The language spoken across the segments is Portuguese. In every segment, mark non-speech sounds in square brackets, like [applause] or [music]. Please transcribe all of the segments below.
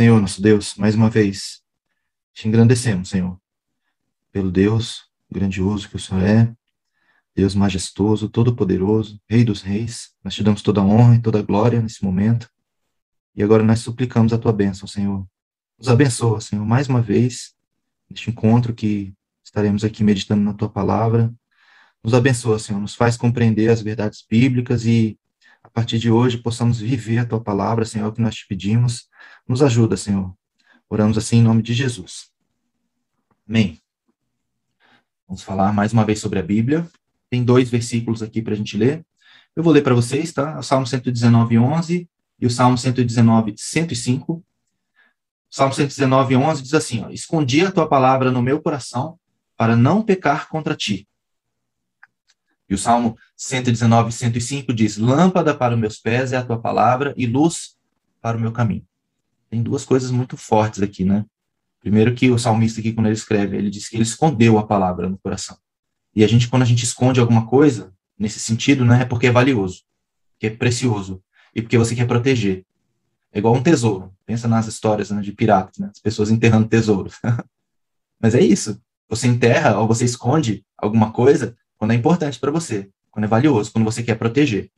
Senhor, nosso Deus, mais uma vez, te engrandecemos, Senhor, pelo Deus grandioso que o Senhor é, Deus majestoso, todo-poderoso, Rei dos reis. Nós te damos toda a honra e toda a glória nesse momento. E agora nós suplicamos a tua bênção, Senhor. Nos abençoa, Senhor, mais uma vez, neste encontro que estaremos aqui meditando na tua palavra. Nos abençoa, Senhor, nos faz compreender as verdades bíblicas e a partir de hoje possamos viver a tua palavra, Senhor, é que nós te pedimos. Nos ajuda, Senhor. Oramos assim em nome de Jesus. Amém. Vamos falar mais uma vez sobre a Bíblia. Tem dois versículos aqui para a gente ler. Eu vou ler para vocês, tá? O Salmo 119, 11 e o Salmo 119, 105. O Salmo 119, 11 diz assim, ó, Escondi a tua palavra no meu coração para não pecar contra ti. E o Salmo 119, 105 diz: Lâmpada para os meus pés é a tua palavra e luz para o meu caminho. Tem duas coisas muito fortes aqui, né? Primeiro que o salmista aqui, quando ele escreve, ele diz que ele escondeu a palavra no coração. E a gente, quando a gente esconde alguma coisa, nesse sentido, né, é porque é valioso, que é precioso, e porque você quer proteger. É igual um tesouro. Pensa nas histórias né, de piratas, né? As pessoas enterrando tesouros. [laughs] Mas é isso. Você enterra ou você esconde alguma coisa quando é importante para você, quando é valioso, quando você quer proteger.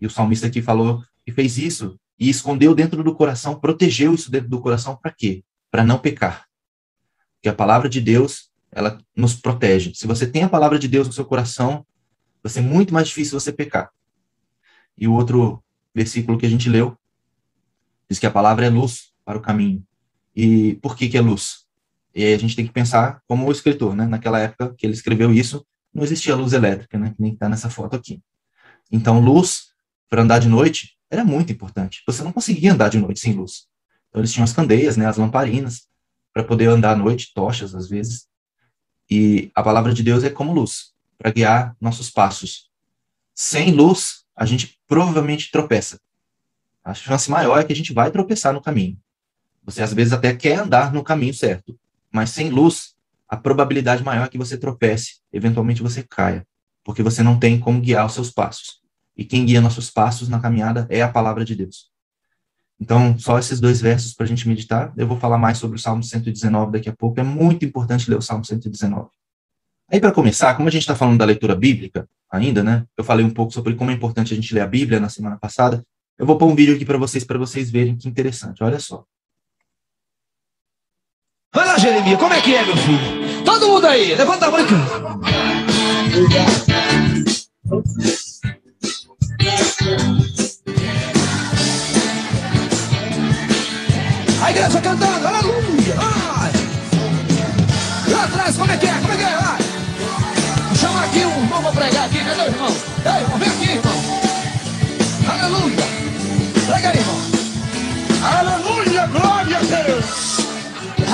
E o salmista aqui falou que fez isso e escondeu dentro do coração, protegeu isso dentro do coração para quê? Para não pecar. Porque a palavra de Deus, ela nos protege. Se você tem a palavra de Deus no seu coração, vai ser muito mais difícil você pecar. E o outro versículo que a gente leu diz que a palavra é luz para o caminho. E por que que é luz? E aí a gente tem que pensar como o escritor, né? Naquela época que ele escreveu isso, não existia luz elétrica, né? Que nem está nessa foto aqui. Então, luz para andar de noite era muito importante. Você não conseguia andar de noite sem luz. Então, eles tinham as candeias, né? As lamparinas para poder andar à noite, tochas às vezes. E a palavra de Deus é como luz para guiar nossos passos. Sem luz, a gente provavelmente tropeça. A chance maior é que a gente vai tropeçar no caminho. Você às vezes até quer andar no caminho certo, mas sem luz, a probabilidade maior é que você tropece, eventualmente você caia, porque você não tem como guiar os seus passos. E quem guia nossos passos na caminhada é a palavra de Deus. Então, só esses dois versos para a gente meditar. Eu vou falar mais sobre o Salmo 119 daqui a pouco. É muito importante ler o Salmo 119. Aí, para começar, como a gente está falando da leitura bíblica ainda, né? Eu falei um pouco sobre como é importante a gente ler a Bíblia na semana passada. Eu vou pôr um vídeo aqui para vocês, para vocês verem que interessante. Olha só. Vai lá, Jeremias, como é que é, meu filho? Todo mundo aí, levanta a mão A igreja cantando, aleluia! Lá atrás, como é que é? Como é que é? Chama aqui um irmão pra pregar aqui, cadê o irmão? Ei, irmão, vem aqui, irmão. Aleluia! Prega aí, irmão. Aleluia, glória a Deus!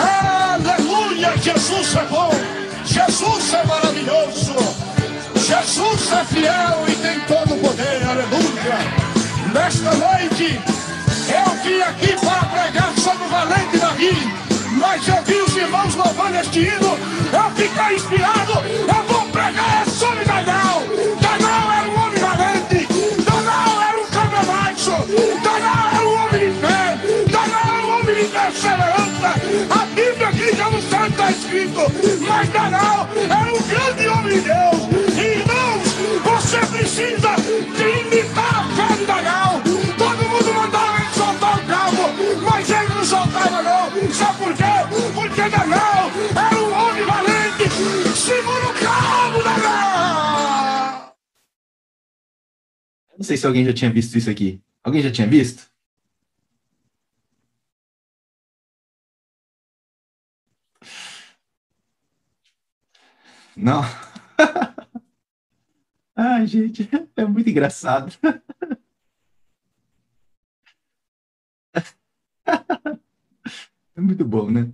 Aleluia, Jesus é bom, Jesus é maravilhoso, Jesus é fiel e tem todo o poder, aleluia. Nesta noite, eu vim aqui para pregar sobre o valente Davi, mas eu vi os irmãos louvando este hino, eu fiquei inspirado, eu vou pregar sobre Daniel. Daniel era um homem valente, Daniel era um cabra macho, Daniel era um homem de fé, Daniel era um homem de perseverança. A Bíblia aqui já não sabe está escrito, mas Daniel era um grande homem de Deus. Precisa de imitar a de Daniel. Todo mundo mandava ele soltar o cabo, mas ele não soltava não. Sabe por quê? Porque Daniel era um homem valente. Segura o cabo, Daniel! Não sei se alguém já tinha visto isso aqui. Alguém já tinha visto? Não? [laughs] Ai, gente, [laughs] é muito engraçado. [laughs] É muito bom, né?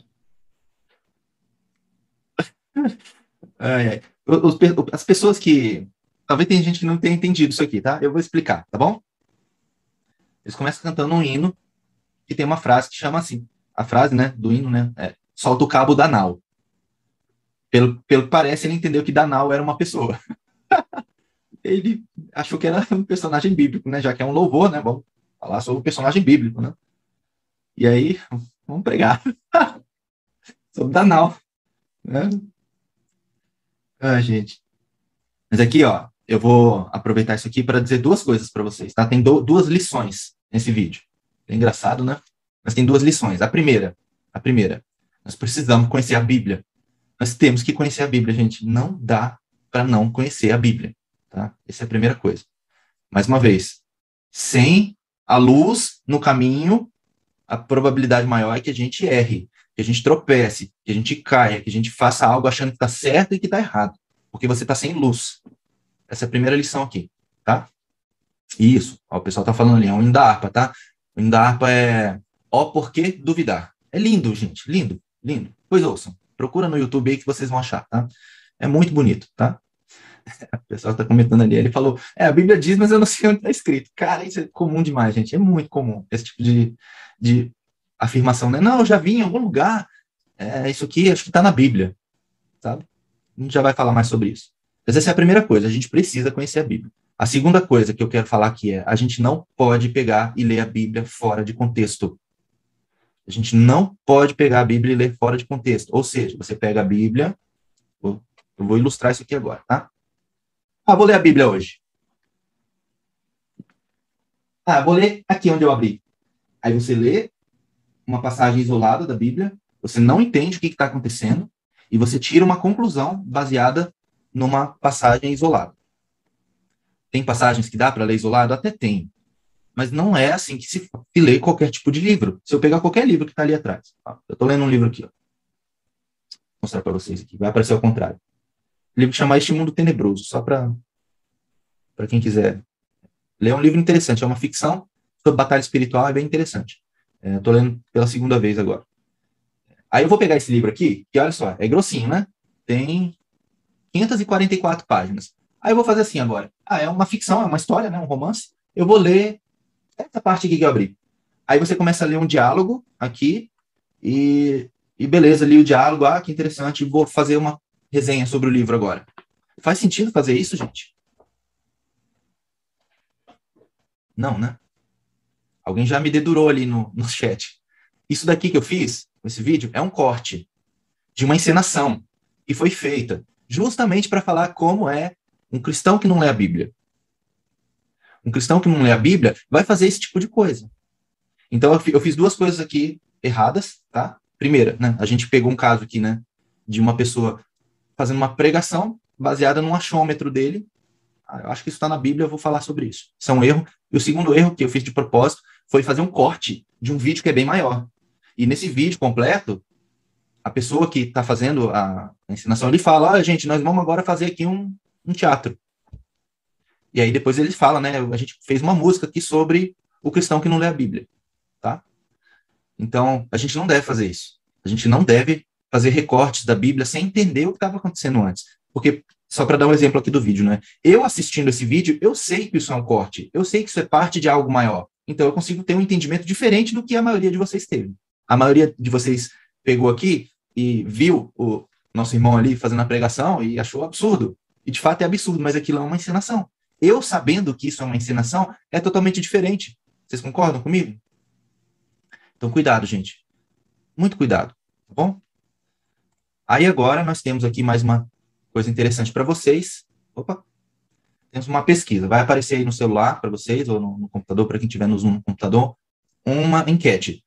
Ai, ai. As pessoas que. Talvez tem gente que não tenha entendido isso aqui, tá? Eu vou explicar, tá bom? Eles começam cantando um hino que tem uma frase que chama assim. A frase, né, do hino, né, é solta o cabo da nau. Pelo, pelo que parece, ele entendeu que Danal era uma pessoa. [laughs] ele achou que era um personagem bíblico, né? Já que é um louvor, né? Vamos falar sobre o personagem bíblico, né? E aí, Vamos pregar. [laughs] Sobre Danal. Né? Ah, gente. Mas aqui, ó, eu vou aproveitar isso aqui para dizer duas coisas para vocês, tá? Tem do, duas lições nesse vídeo. É engraçado, né? Mas tem duas lições. A primeira, a primeira, nós precisamos conhecer a Bíblia. Nós temos que conhecer a Bíblia, gente. Não dá para não conhecer a Bíblia, tá? Essa é a primeira coisa. Mais uma vez, sem a luz no caminho, a probabilidade maior é que a gente erre, que a gente tropece, que a gente caia, que a gente faça algo achando que está certo e que está errado, porque você está sem luz. Essa é a primeira lição aqui, tá? Isso, ó, o pessoal está falando ali, é um hino da harpa, tá? O hino da harpa é Ó, por que duvidar? É lindo, gente, lindo, lindo. Pois ouçam, procura no YouTube aí que vocês vão achar, tá? É muito bonito, tá? [laughs] O pessoal está comentando ali, ele falou, é, a Bíblia diz, mas eu não sei onde está escrito. Cara, isso é comum demais, gente, é muito comum, esse tipo de, de afirmação, né? Não, eu já vi em algum lugar, é, isso aqui acho que está na Bíblia, sabe? A gente já vai falar mais sobre isso. Mas essa é a primeira coisa, a gente precisa conhecer a Bíblia. A segunda coisa que eu quero falar aqui é, a gente não pode pegar e ler a Bíblia fora de contexto. A gente não pode pegar a Bíblia e ler fora de contexto. Ou seja, você pega a Bíblia, eu vou ilustrar isso aqui agora, tá? Ah, vou ler a Bíblia hoje. Ah, vou ler aqui onde eu abri. Aí você lê uma passagem isolada da Bíblia, você não entende o que está acontecendo, e você tira uma conclusão baseada numa passagem isolada. Tem passagens que dá para ler isolado? Até tem. Mas não é assim que se lê qualquer tipo de livro. Se eu pegar qualquer livro que está ali atrás. Eu estou lendo um livro aqui. Ó. Vou mostrar para vocês aqui. Vai aparecer ao contrário. Livro que chama Este Mundo Tenebroso. Só para quem quiser ler. É um livro interessante. É uma ficção sobre batalha espiritual. É bem interessante. Estou é, lendo pela segunda vez agora. Aí eu vou pegar esse livro aqui, que olha só, é grossinho, né? Tem 544 páginas. Aí eu vou fazer assim agora. Ah, é uma ficção, é uma história, né? Um romance. Eu vou ler essa parte aqui que eu abri. Aí você começa a ler um diálogo aqui e, e beleza, li o diálogo, ah, que interessante, vou fazer uma resenha sobre o livro agora. Faz sentido fazer isso, gente? Não, né? Alguém já me dedurou ali no, no chat. Isso daqui que eu fiz, esse vídeo, é um corte de uma encenação e foi feita justamente para falar como é um cristão que não lê a Bíblia um cristão que não lê a Bíblia vai fazer esse tipo de coisa. Então eu fiz duas coisas aqui erradas, tá? Primeira, né, a gente pegou um caso aqui, né, de uma pessoa fazendo uma pregação baseada num achômetro dele. Ah, eu acho que isso está na Bíblia, eu vou falar sobre isso. Isso é um erro. E o segundo erro que eu fiz de propósito foi fazer um corte de um vídeo que é bem maior. E nesse vídeo completo, a pessoa que está fazendo a ensinação, ele fala, olha, gente, nós vamos agora fazer aqui um, um teatro. E aí depois ele fala, né? A gente fez uma música aqui sobre o cristão que não lê a Bíblia, tá? Então, a gente não deve fazer isso. A gente não deve fazer recortes da Bíblia sem entender o que estava acontecendo antes. Porque, só para dar um exemplo aqui do vídeo, né? Eu assistindo esse vídeo, eu sei que isso é um corte, eu sei que isso é parte de algo maior. Então, eu consigo ter um entendimento diferente do que a maioria de vocês teve. A maioria de vocês pegou aqui e viu o nosso irmão ali fazendo a pregação e achou absurdo. E de fato é absurdo, mas aquilo é uma encenação. Eu sabendo que isso é uma encenação é totalmente diferente. Vocês concordam comigo? Então, cuidado, gente. Muito cuidado, tá bom? Aí agora nós temos aqui mais uma coisa interessante para vocês. Opa! Temos uma pesquisa. Vai aparecer aí no celular para vocês, ou no, no computador, para quem tiver no Zoom no computador, uma enquete.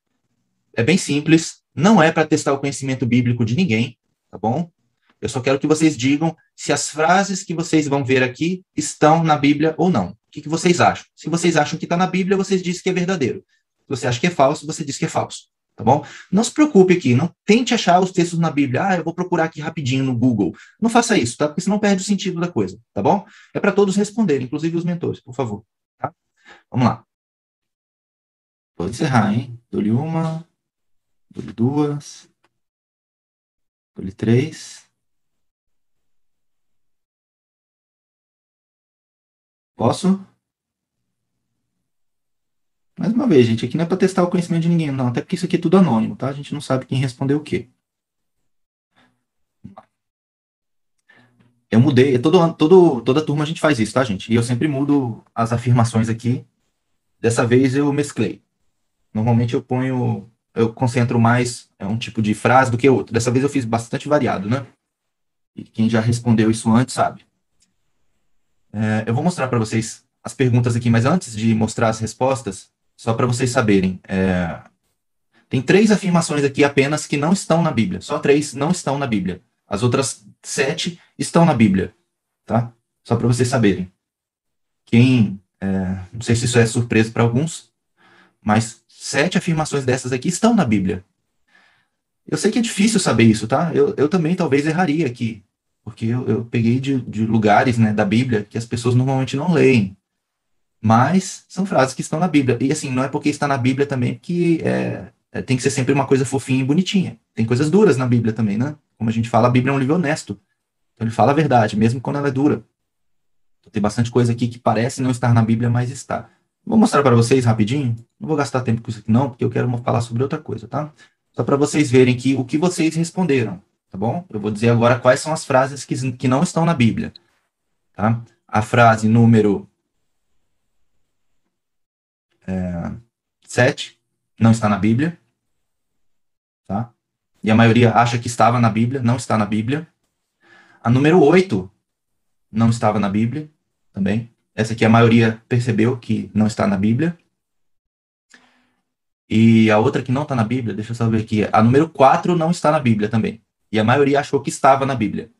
É bem simples, não é para testar o conhecimento bíblico de ninguém, tá bom? Eu só quero que vocês digam se as frases que vocês vão ver aqui estão na Bíblia ou não. O que, que vocês acham? Se vocês acham que está na Bíblia, vocês dizem que é verdadeiro. Se você acha que é falso, você diz que é falso. Tá bom? Não se preocupe aqui, não tente achar os textos na Bíblia. Ah, eu vou procurar aqui rapidinho no Google. Não faça isso, tá? Porque senão perde o sentido da coisa, tá bom? É para todos responderem, inclusive os mentores, por favor. Tá? Vamos lá. Vou encerrar, hein? Dou-lhe uma, dou-lhe duas, dou-lhe três. Posso? Mais uma vez, gente, aqui não é para testar o conhecimento de ninguém, não. Até porque isso aqui é tudo anônimo, tá? A gente não sabe quem respondeu o quê. Eu mudei, todo, todo, toda turma a gente faz isso, tá, gente? E eu sempre mudo as afirmações aqui. Dessa vez eu mesclei. Normalmente eu ponho eu concentro mais é um tipo de frase do que outro. Dessa vez eu fiz bastante variado, né? E quem já respondeu isso antes sabe. É, eu vou mostrar para vocês as perguntas aqui, mas antes de mostrar as respostas, só para vocês saberem, é, tem três afirmações aqui apenas que não estão na Bíblia. Só três não estão na Bíblia. As outras sete estão na Bíblia, tá? Só para vocês saberem. Quem, é, não sei se isso é surpresa para alguns, mas sete afirmações dessas aqui estão na Bíblia. Eu sei que é difícil saber isso, tá? Eu, eu também talvez erraria aqui, porque eu, eu peguei de, de lugares né, da Bíblia que as pessoas normalmente não leem. Mas são frases que estão na Bíblia. E assim, não é porque está na Bíblia também que é, é, tem que ser sempre uma coisa fofinha e bonitinha. Tem coisas duras na Bíblia também, né? Como a gente fala, a Bíblia é um livro honesto. Então ele fala a verdade, mesmo quando ela é dura. Então, tem bastante coisa aqui que parece não estar na Bíblia, mas está. Vou mostrar para vocês rapidinho. Não vou gastar tempo com isso aqui não, porque eu quero falar sobre outra coisa, tá? Só para vocês verem que o que vocês responderam, tá bom? Eu vou dizer agora quais são as frases que, que não estão na Bíblia, tá? A frase número é, 7 não está na Bíblia, tá? E a maioria acha que estava na Bíblia, não está na Bíblia. A número 8 não estava na Bíblia também. Essa aqui a maioria percebeu que não está na Bíblia. E a outra que não está na Bíblia, deixa eu só ver aqui, a número 4 não está na Bíblia também. E a maioria achou que estava na Bíblia.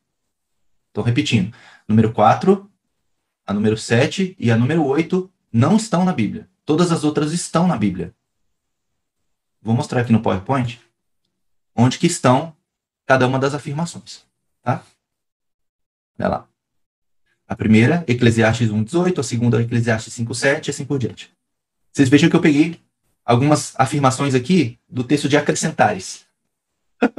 Estou repetindo. Número 4, a número 7 e a número 8 não estão na Bíblia. Todas as outras estão na Bíblia. Vou mostrar aqui no PowerPoint onde que estão cada uma das afirmações. Tá? Olha lá. A primeira, Eclesiastes 1,18, a segunda, Eclesiastes 5,7 e assim por diante. Vocês vejam que eu peguei algumas afirmações aqui do texto de acrescentares. [laughs] Deixa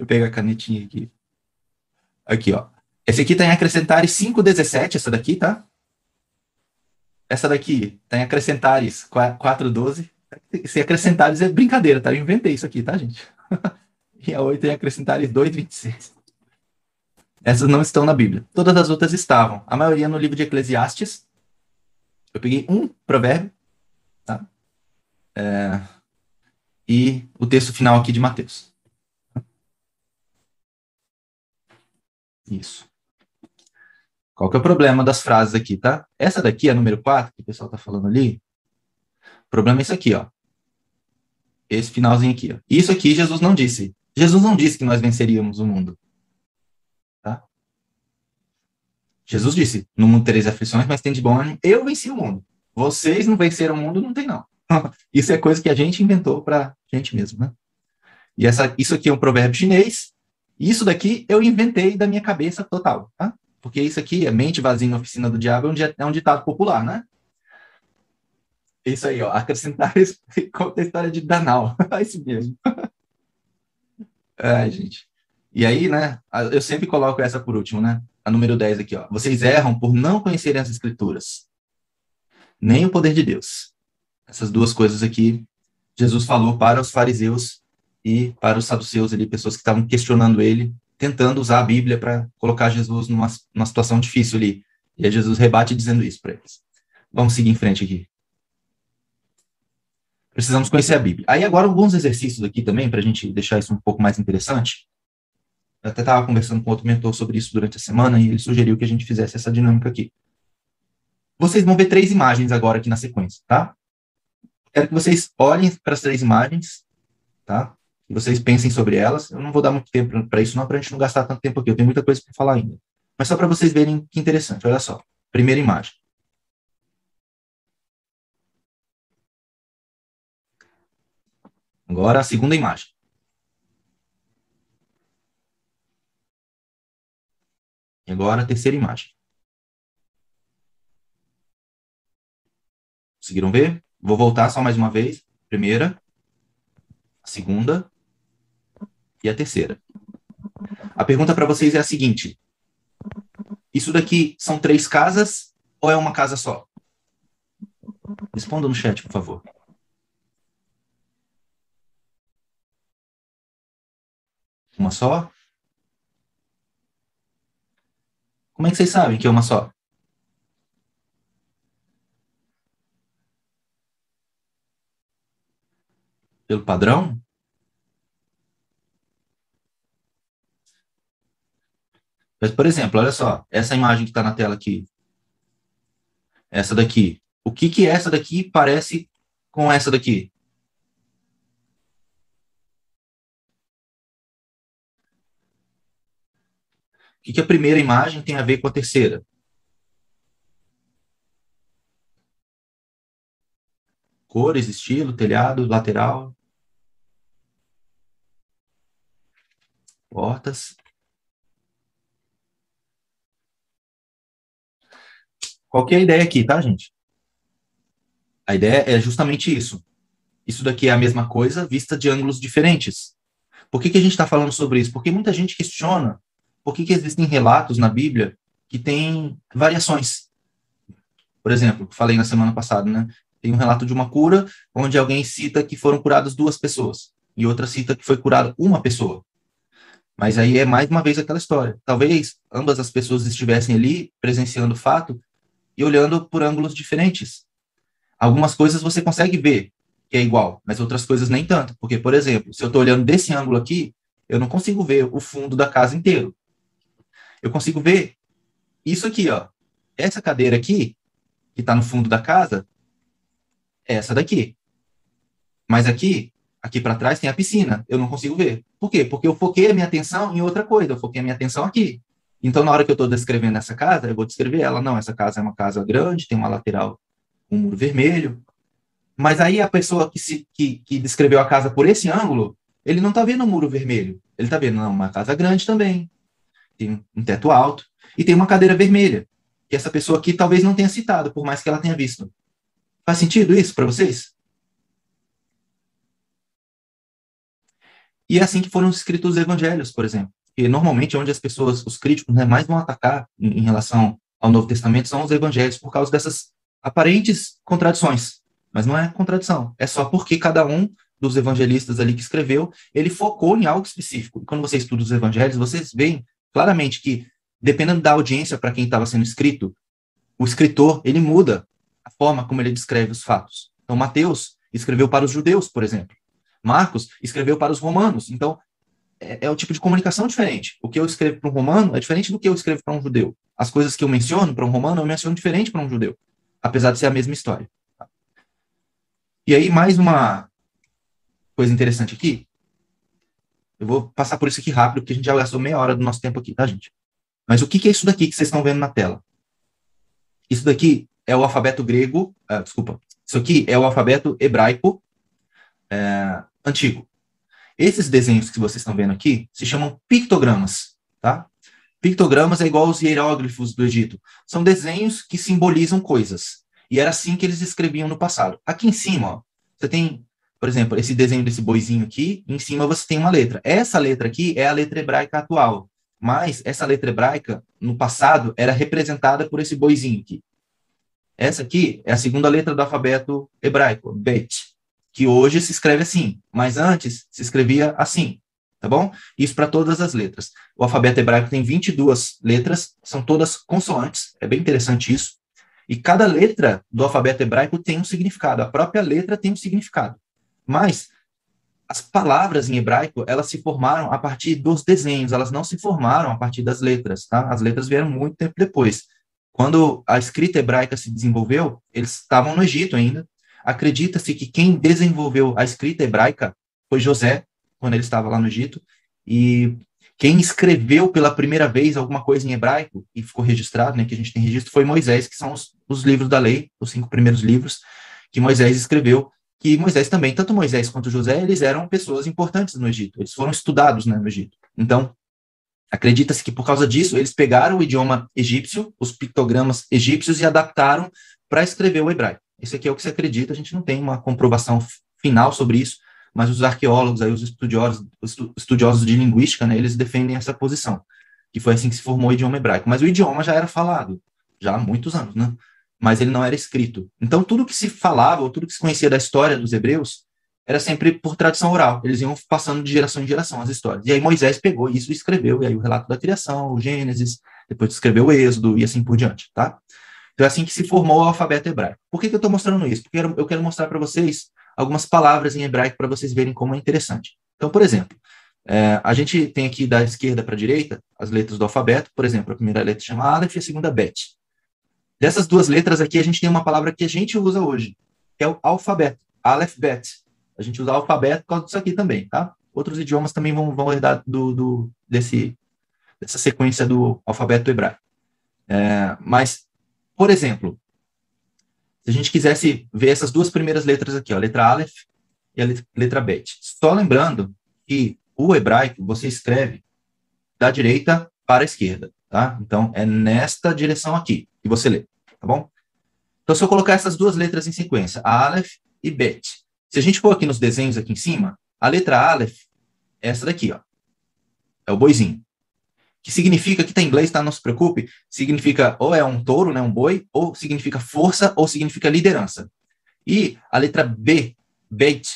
eu pegar a canetinha aqui. Aqui, ó. Esse aqui está em acrescentares 5,17, essa daqui, tá? Essa daqui está em acrescentares 4,12. Se acrescentares é brincadeira, tá? Eu inventei isso aqui, tá, gente? [laughs] e a 8 em acrescentares 2,26. Essas não estão na Bíblia. Todas as outras estavam. A maioria no livro de Eclesiastes. Eu peguei um provérbio, tá? É, e o texto final aqui de Mateus. Isso. Qual que é o problema das frases aqui, tá? Essa daqui, a número 4, que o pessoal tá falando ali. O problema é isso aqui, ó. Esse finalzinho aqui, ó. Isso aqui Jesus não disse. Jesus não disse que nós venceríamos o mundo. Jesus disse: No mundo tereis aflições, mas tem de bom ânimo. Eu venci o mundo. Vocês não venceram o mundo, não tem não. [laughs] isso é coisa que a gente inventou para gente mesmo, né? E essa, isso aqui é um provérbio chinês. Isso daqui eu inventei da minha cabeça total, tá? Porque isso aqui é mente vazia na oficina do diabo, é um, ditado popular, né? Isso aí, ó. Acrescentar isso, [laughs] conta a história de Danal. [laughs] É isso mesmo. Ai, gente. E aí, né? Eu sempre coloco essa por último, né? a número 10 aqui, ó. Vocês erram por não conhecerem as escrituras, nem o poder de Deus. Essas duas coisas aqui, Jesus falou para os fariseus e para os saduceus ali, pessoas que estavam questionando ele, tentando usar a Bíblia para colocar Jesus numa, numa situação difícil ali. E aí Jesus rebate dizendo isso para eles. Vamos seguir em frente aqui. Precisamos conhecer a Bíblia. Aí agora alguns exercícios aqui também, para a gente deixar isso um pouco mais interessante. Eu até estava conversando com outro mentor sobre isso durante a semana e ele sugeriu que a gente fizesse essa dinâmica aqui. Vocês vão ver três imagens agora aqui na sequência, tá? Quero que vocês olhem para as três imagens, tá? Vocês pensem sobre elas. Eu não vou dar muito tempo para isso, não, para a gente não gastar tanto tempo aqui. Eu tenho muita coisa para falar ainda. Mas só para vocês verem que interessante. Olha só. Primeira imagem. Agora a segunda imagem. E agora a terceira imagem. Conseguiram ver? Vou voltar só mais uma vez. Primeira, a segunda e a terceira. A pergunta para vocês é a seguinte: Isso daqui são três casas ou é uma casa só? Responda no chat, por favor. Uma só? Como é que vocês sabem que é uma só? Pelo padrão? Mas, por exemplo, olha só, essa imagem que está na tela aqui, essa daqui, o que que essa daqui parece com essa daqui? O que, que a primeira imagem tem a ver com a terceira? Cores, estilo, telhado, lateral. Portas. Qual que é a ideia aqui, tá, gente? A ideia é justamente isso. Isso daqui é a mesma coisa, vista de ângulos diferentes. Por que, que a gente está falando sobre isso? Porque muita gente questiona por que, que existem relatos na Bíblia que têm variações. Por exemplo, falei na semana passada, né? Tem um relato de uma cura onde alguém cita que foram curadas duas pessoas e outra cita que foi curada uma pessoa. Mas aí é mais uma vez aquela história. Talvez ambas as pessoas estivessem ali presenciando o fato e olhando por ângulos diferentes. Algumas coisas você consegue ver que é igual, mas outras coisas nem tanto. Porque, por exemplo, se eu estou olhando desse ângulo aqui, eu não consigo ver o fundo da casa inteiro. Eu consigo ver isso aqui, ó. Essa cadeira aqui, que está no fundo da casa, é essa daqui. Mas aqui, aqui para trás tem a piscina. Eu não consigo ver. Por quê? Porque eu foquei a minha atenção em outra coisa. Eu foquei a minha atenção aqui. Então, na hora que eu estou descrevendo essa casa, eu vou descrever ela. Não, essa casa é uma casa grande, tem uma lateral com um muro vermelho. Mas aí a pessoa que, se, que, que descreveu a casa por esse ângulo, ele não está vendo o um muro vermelho. Ele está vendo, não, uma casa grande também. Tem um teto alto. E tem uma cadeira vermelha. Que essa pessoa aqui talvez não tenha citado, por mais que ela tenha visto. Faz sentido isso para vocês? E é assim que foram escritos os evangelhos, por exemplo que normalmente onde as pessoas, os críticos, né, mais vão atacar em, em relação ao Novo Testamento são os evangelhos, por causa dessas aparentes contradições. Mas não é contradição, é só porque cada um dos evangelistas ali que escreveu, ele focou em algo específico. E quando você estuda os evangelhos, vocês veem claramente que, dependendo da audiência para quem estava sendo escrito, o escritor, ele muda a forma como ele descreve os fatos. Então, Mateus escreveu para os judeus, por exemplo. Marcos escreveu para os romanos. Então, é, é o tipo de comunicação diferente. O que eu escrevo para um romano é diferente do que eu escrevo para um judeu. As coisas que eu menciono para um romano, eu menciono diferente para um judeu, apesar de ser a mesma história. E aí, mais uma coisa interessante aqui. Eu vou passar por isso aqui rápido, porque a gente já gastou meia hora do nosso tempo aqui, tá, gente? Mas o que, é isso daqui que vocês estão vendo na tela? Isso daqui é o alfabeto grego, ah, desculpa, isso aqui é o alfabeto hebraico é, antigo. Esses desenhos que vocês estão vendo aqui se chamam pictogramas, tá? Pictogramas é igual aos hieróglifos do Egito. São desenhos que simbolizam coisas. E era assim que eles escreviam no passado. Aqui em cima, ó, você tem, por exemplo, esse desenho desse boizinho aqui, em cima você tem uma letra. Essa letra aqui é a letra hebraica atual. Mas essa letra hebraica, no passado, era representada por esse boizinho aqui. Essa aqui é a segunda letra do alfabeto hebraico, Bet que hoje se escreve assim, mas antes se escrevia assim, tá bom? Isso para todas as letras. O alfabeto hebraico tem 22 letras, são todas consoantes, é bem interessante isso. E cada letra do alfabeto hebraico tem um significado, a própria letra tem um significado. Mas as palavras em hebraico, elas se formaram a partir dos desenhos, elas não se formaram a partir das letras, tá? As letras vieram muito tempo depois. Quando a escrita hebraica se desenvolveu, eles estavam no Egito ainda, Acredita-se que quem desenvolveu a escrita hebraica foi José, quando ele estava lá no Egito, e quem escreveu pela primeira vez alguma coisa em hebraico e ficou registrado, né, que a gente tem registro, foi Moisés, que são os, os livros da lei, os cinco primeiros livros que Moisés escreveu, que Moisés também, tanto Moisés quanto José, eles eram pessoas importantes no Egito, eles foram estudados né, no Egito. Então, acredita-se que por causa disso, eles pegaram o idioma egípcio, os pictogramas egípcios, e adaptaram para escrever o hebraico. Isso aqui é o que se acredita, a gente não tem uma comprovação final sobre isso, mas os arqueólogos, aí, os estudiosos, os estudiosos de linguística, né, eles defendem essa posição, que foi assim que se formou o idioma hebraico. Mas o idioma já era falado, já há muitos anos, né? Mas ele não era escrito. Então, tudo que se falava, ou tudo que se conhecia da história dos hebreus, era sempre por tradição oral. Eles iam passando de geração em geração as histórias. E aí Moisés pegou isso e escreveu, e aí o relato da criação, o Gênesis, depois escreveu o Êxodo e assim por diante, tá? Então é assim que se formou o alfabeto hebraico. Por que, que eu estou mostrando isso? Porque eu quero mostrar para vocês algumas palavras em hebraico para vocês verem como é interessante. Então, por exemplo, é, a gente tem aqui da esquerda para a direita as letras do alfabeto, por exemplo, a primeira letra chama Aleph e a segunda Bet. Dessas duas letras aqui, a gente tem uma palavra que a gente usa hoje, que é o alfabeto, Aleph Bet. A gente usa alfabeto por causa disso aqui também, tá? Outros idiomas também vão, vão herdar do, do, desse, dessa sequência do alfabeto hebraico. É, mas, por exemplo, se a gente quisesse ver essas duas primeiras letras aqui, ó, a letra Aleph e a letra Bet. Só lembrando que o hebraico você escreve da direita para a esquerda, tá? Então, é nesta direção aqui que você lê, tá bom? Então, se eu colocar essas duas letras em sequência, Aleph e Bet, se a gente for aqui nos desenhos aqui em cima, a letra Aleph é essa daqui, ó. É o boizinho que significa, que está em inglês, tá? Não se preocupe, significa ou é um touro, né, um boi, ou significa força, ou significa liderança. E a letra B, beit,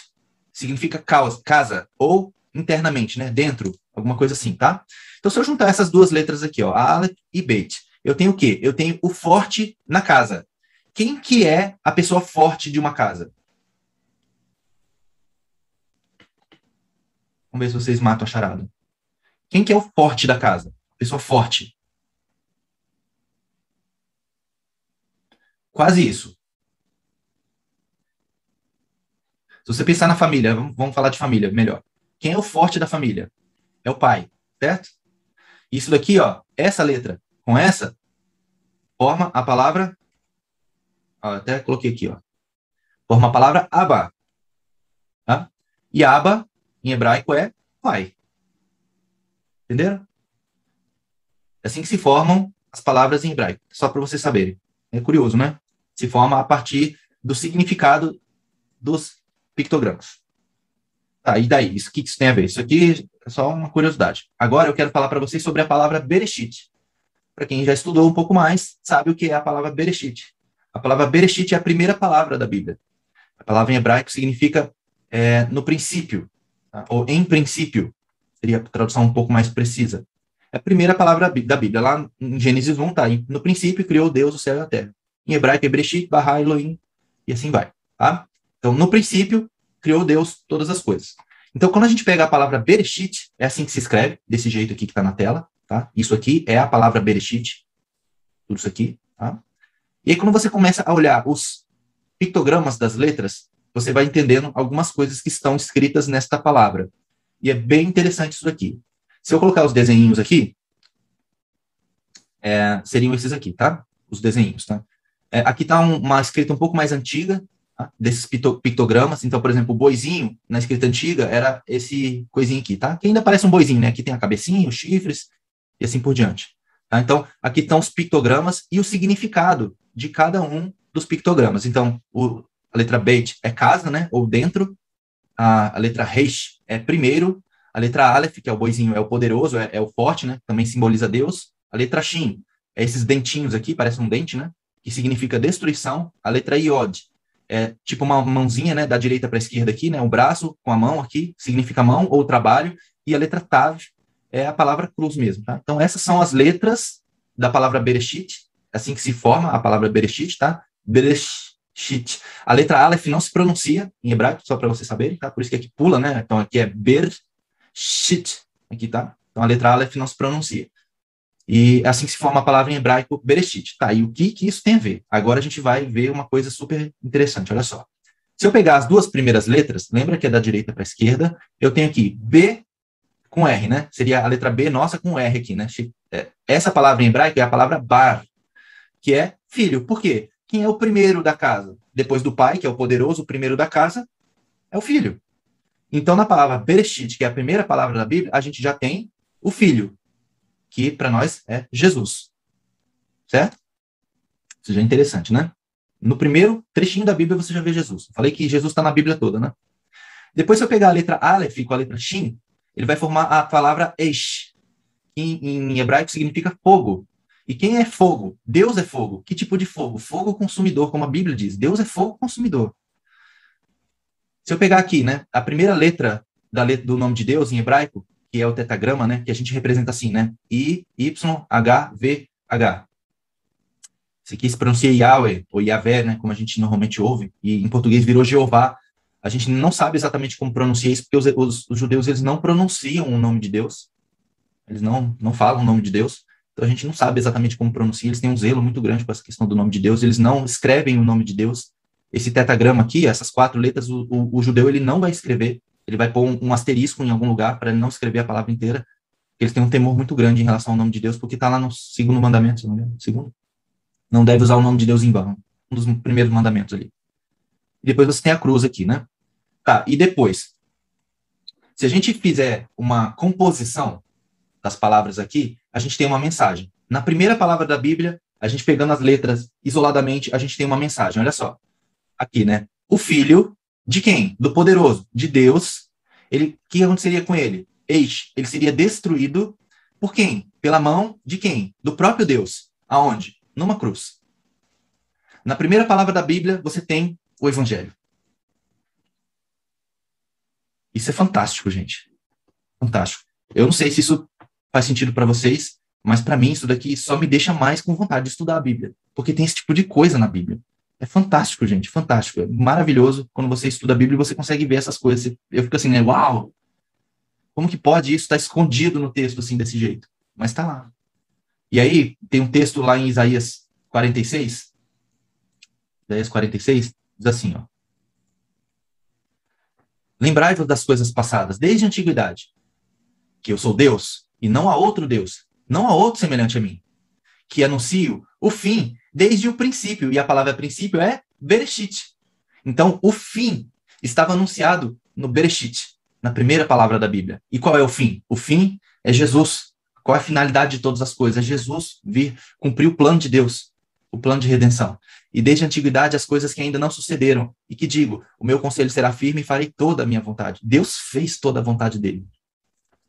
significa causa, casa, ou internamente, né, dentro, alguma coisa assim, tá? Então, se eu juntar essas duas letras aqui, ó, Aleph e Beit, eu tenho o quê? Eu tenho o forte na casa. Quem que é a pessoa forte de uma casa? Vamos ver se vocês matam a charada. Quem que é o forte da casa? pessoa forte. Quase isso. Se você pensar na família, vamos falar de família melhor. Quem é o forte da família? É o pai, certo? Isso daqui, ó, essa letra com essa forma a palavra. Ó, até coloquei aqui, ó. Forma a palavra Abba. Tá? E Abba, em hebraico, é pai. Entenderam? É assim que se formam as palavras em hebraico, só para vocês saberem. É curioso, né? Se forma a partir do significado dos pictogramas. Tá, e daí? Isso, o que isso tem a ver? Isso aqui é só uma curiosidade. Agora eu quero falar para vocês sobre a palavra Bereshit. Para quem já estudou um pouco mais, sabe o que é a palavra Bereshit. A palavra Bereshit é a primeira palavra da Bíblia. A palavra em hebraico significa é, no princípio, tá? ou em princípio, seria a tradução um pouco mais precisa. É a primeira palavra da Bíblia. Lá em Gênesis 1 tá. No princípio criou Deus o céu e a terra. Em hebraico é Breshit, Barra, Elohim, e assim vai. Tá? Então, no princípio, criou Deus todas as coisas. Então, quando a gente pega a palavra Bereshit, é assim que se escreve, desse jeito aqui que está na tela. Tá? Isso aqui é a palavra Bereshit. Tudo isso aqui. Tá? E aí, quando você começa a olhar os pictogramas das letras, você vai entendendo algumas coisas que estão escritas nesta palavra. E é bem interessante isso aqui. Se eu colocar os desenhinhos aqui, é, seriam esses aqui, tá? Os desenhinhos, tá? É, aqui está um, uma escrita um pouco mais antiga, tá? desses pictogramas. Então, por exemplo, o boizinho, na escrita antiga, era esse coisinho aqui, tá? Que ainda parece um boizinho, né? Aqui tem a cabecinha, os chifres, e assim por diante. Tá? Então, aqui estão os pictogramas e o significado de cada um dos pictogramas. Então, o, a letra Beit é casa, né? Ou dentro. A, a letra Reish é primeiro. A letra Aleph, que é o boizinho, é o poderoso, é, é o forte, né? Também simboliza Deus. A letra Shin é esses dentinhos aqui, parece um dente, né? Que significa destruição. A letra Iod é tipo uma mãozinha, né? Da direita para a esquerda aqui, né? O braço com a mão aqui, significa mão ou trabalho. E a letra Tav é a palavra cruz mesmo, tá? Então, essas são as letras da palavra Bereshit, assim que se forma a palavra Bereshit, tá? Bereshit. A letra Aleph não se pronuncia em hebraico, só para vocês saberem, tá? Por isso que aqui pula, né? Então, aqui é Ber shit, aqui tá? Então a letra Aleph não se pronuncia. E é assim se forma a palavra em hebraico Bereshit. Tá, e o que, que isso tem a ver? Agora a gente vai ver uma coisa super interessante, olha só. Se eu pegar as duas primeiras letras, lembra que é da direita para a esquerda, eu tenho aqui B com R, né? Seria a letra B nossa com R aqui, né? É, essa palavra em hebraico é a palavra bar, que é filho. Por quê? Quem é o primeiro da casa? Depois do pai, que é o poderoso, o primeiro da casa, é o filho. Então, na palavra Bereshit, que é a primeira palavra da Bíblia, a gente já tem o Filho, que para nós é Jesus. Certo? Isso já é interessante, né? No primeiro trechinho da Bíblia você já vê Jesus. falei que Jesus está na Bíblia toda, né? Depois, se eu pegar a letra Aleph com a letra Shin, ele vai formar a palavra Eish, que em, em hebraico significa fogo. E quem é fogo? Deus é fogo. Que tipo de fogo? Fogo consumidor, como a Bíblia diz. Deus é fogo consumidor. Se eu pegar aqui, né, a primeira letra da letra do nome de Deus em hebraico, que é o tetagrama, né, que a gente representa assim, né, I, Y, H, V, H. Se pronuncia Yahweh, ou Yahvé, né, como a gente normalmente ouve, e em português virou Jeová, A gente não sabe exatamente como pronunciar isso, porque os, os, os, judeus eles não pronunciam o nome de Deus. Eles não, não falam o nome de Deus. Então a gente não sabe exatamente como pronunciar. Eles têm um zelo muito grande com essa questão do nome de Deus. Eles não escrevem o nome de Deus. Esse tetagrama aqui, essas quatro letras, o, o, o judeu ele não vai escrever. Ele vai pôr um, um asterisco em algum lugar para não escrever a palavra inteira. Eles têm um temor muito grande em relação ao nome de Deus, porque está lá no segundo mandamento, se não me engano. Segundo? Não deve usar o nome de Deus em vão. Um dos primeiros mandamentos ali. E depois você tem a cruz aqui, né? Tá, e depois, se a gente fizer uma composição das palavras aqui, a gente tem uma mensagem. Na primeira palavra da Bíblia, a gente pegando as letras isoladamente, a gente tem uma mensagem. Olha só. Aqui, né? O filho de quem? Do poderoso, de Deus. Ele, o que aconteceria com ele? Eis, ele seria destruído por quem? Pela mão de quem? Do próprio Deus. Aonde? Numa cruz. Na primeira palavra da Bíblia, você tem o evangelho. Isso é fantástico, gente. Fantástico. Eu não sei se isso faz sentido para vocês, mas para mim isso daqui só me deixa mais com vontade de estudar a Bíblia, porque tem esse tipo de coisa na Bíblia. É fantástico, gente, fantástico. É maravilhoso quando você estuda a Bíblia e você consegue ver essas coisas. Eu fico assim, né? Uau! Como que pode isso estar tá escondido no texto assim desse jeito? Mas está lá. E aí tem um texto lá em Isaías 46, Isaías 46, diz assim, ó. Lembrai-vos das coisas passadas, desde a antiguidade, que eu sou Deus e não há outro Deus, não há outro semelhante a mim, que anuncio o fim desde o princípio, e a palavra princípio é Bereshit. Então, o fim estava anunciado no Bereshit, na primeira palavra da Bíblia. E qual é o fim? O fim é Jesus. Qual é a finalidade de todas as coisas? É Jesus vir cumprir o plano de Deus, o plano de redenção e desde a antiguidade as coisas que ainda não sucederam, e que digo, o meu conselho será firme e farei toda a minha vontade. Deus fez toda a vontade dele,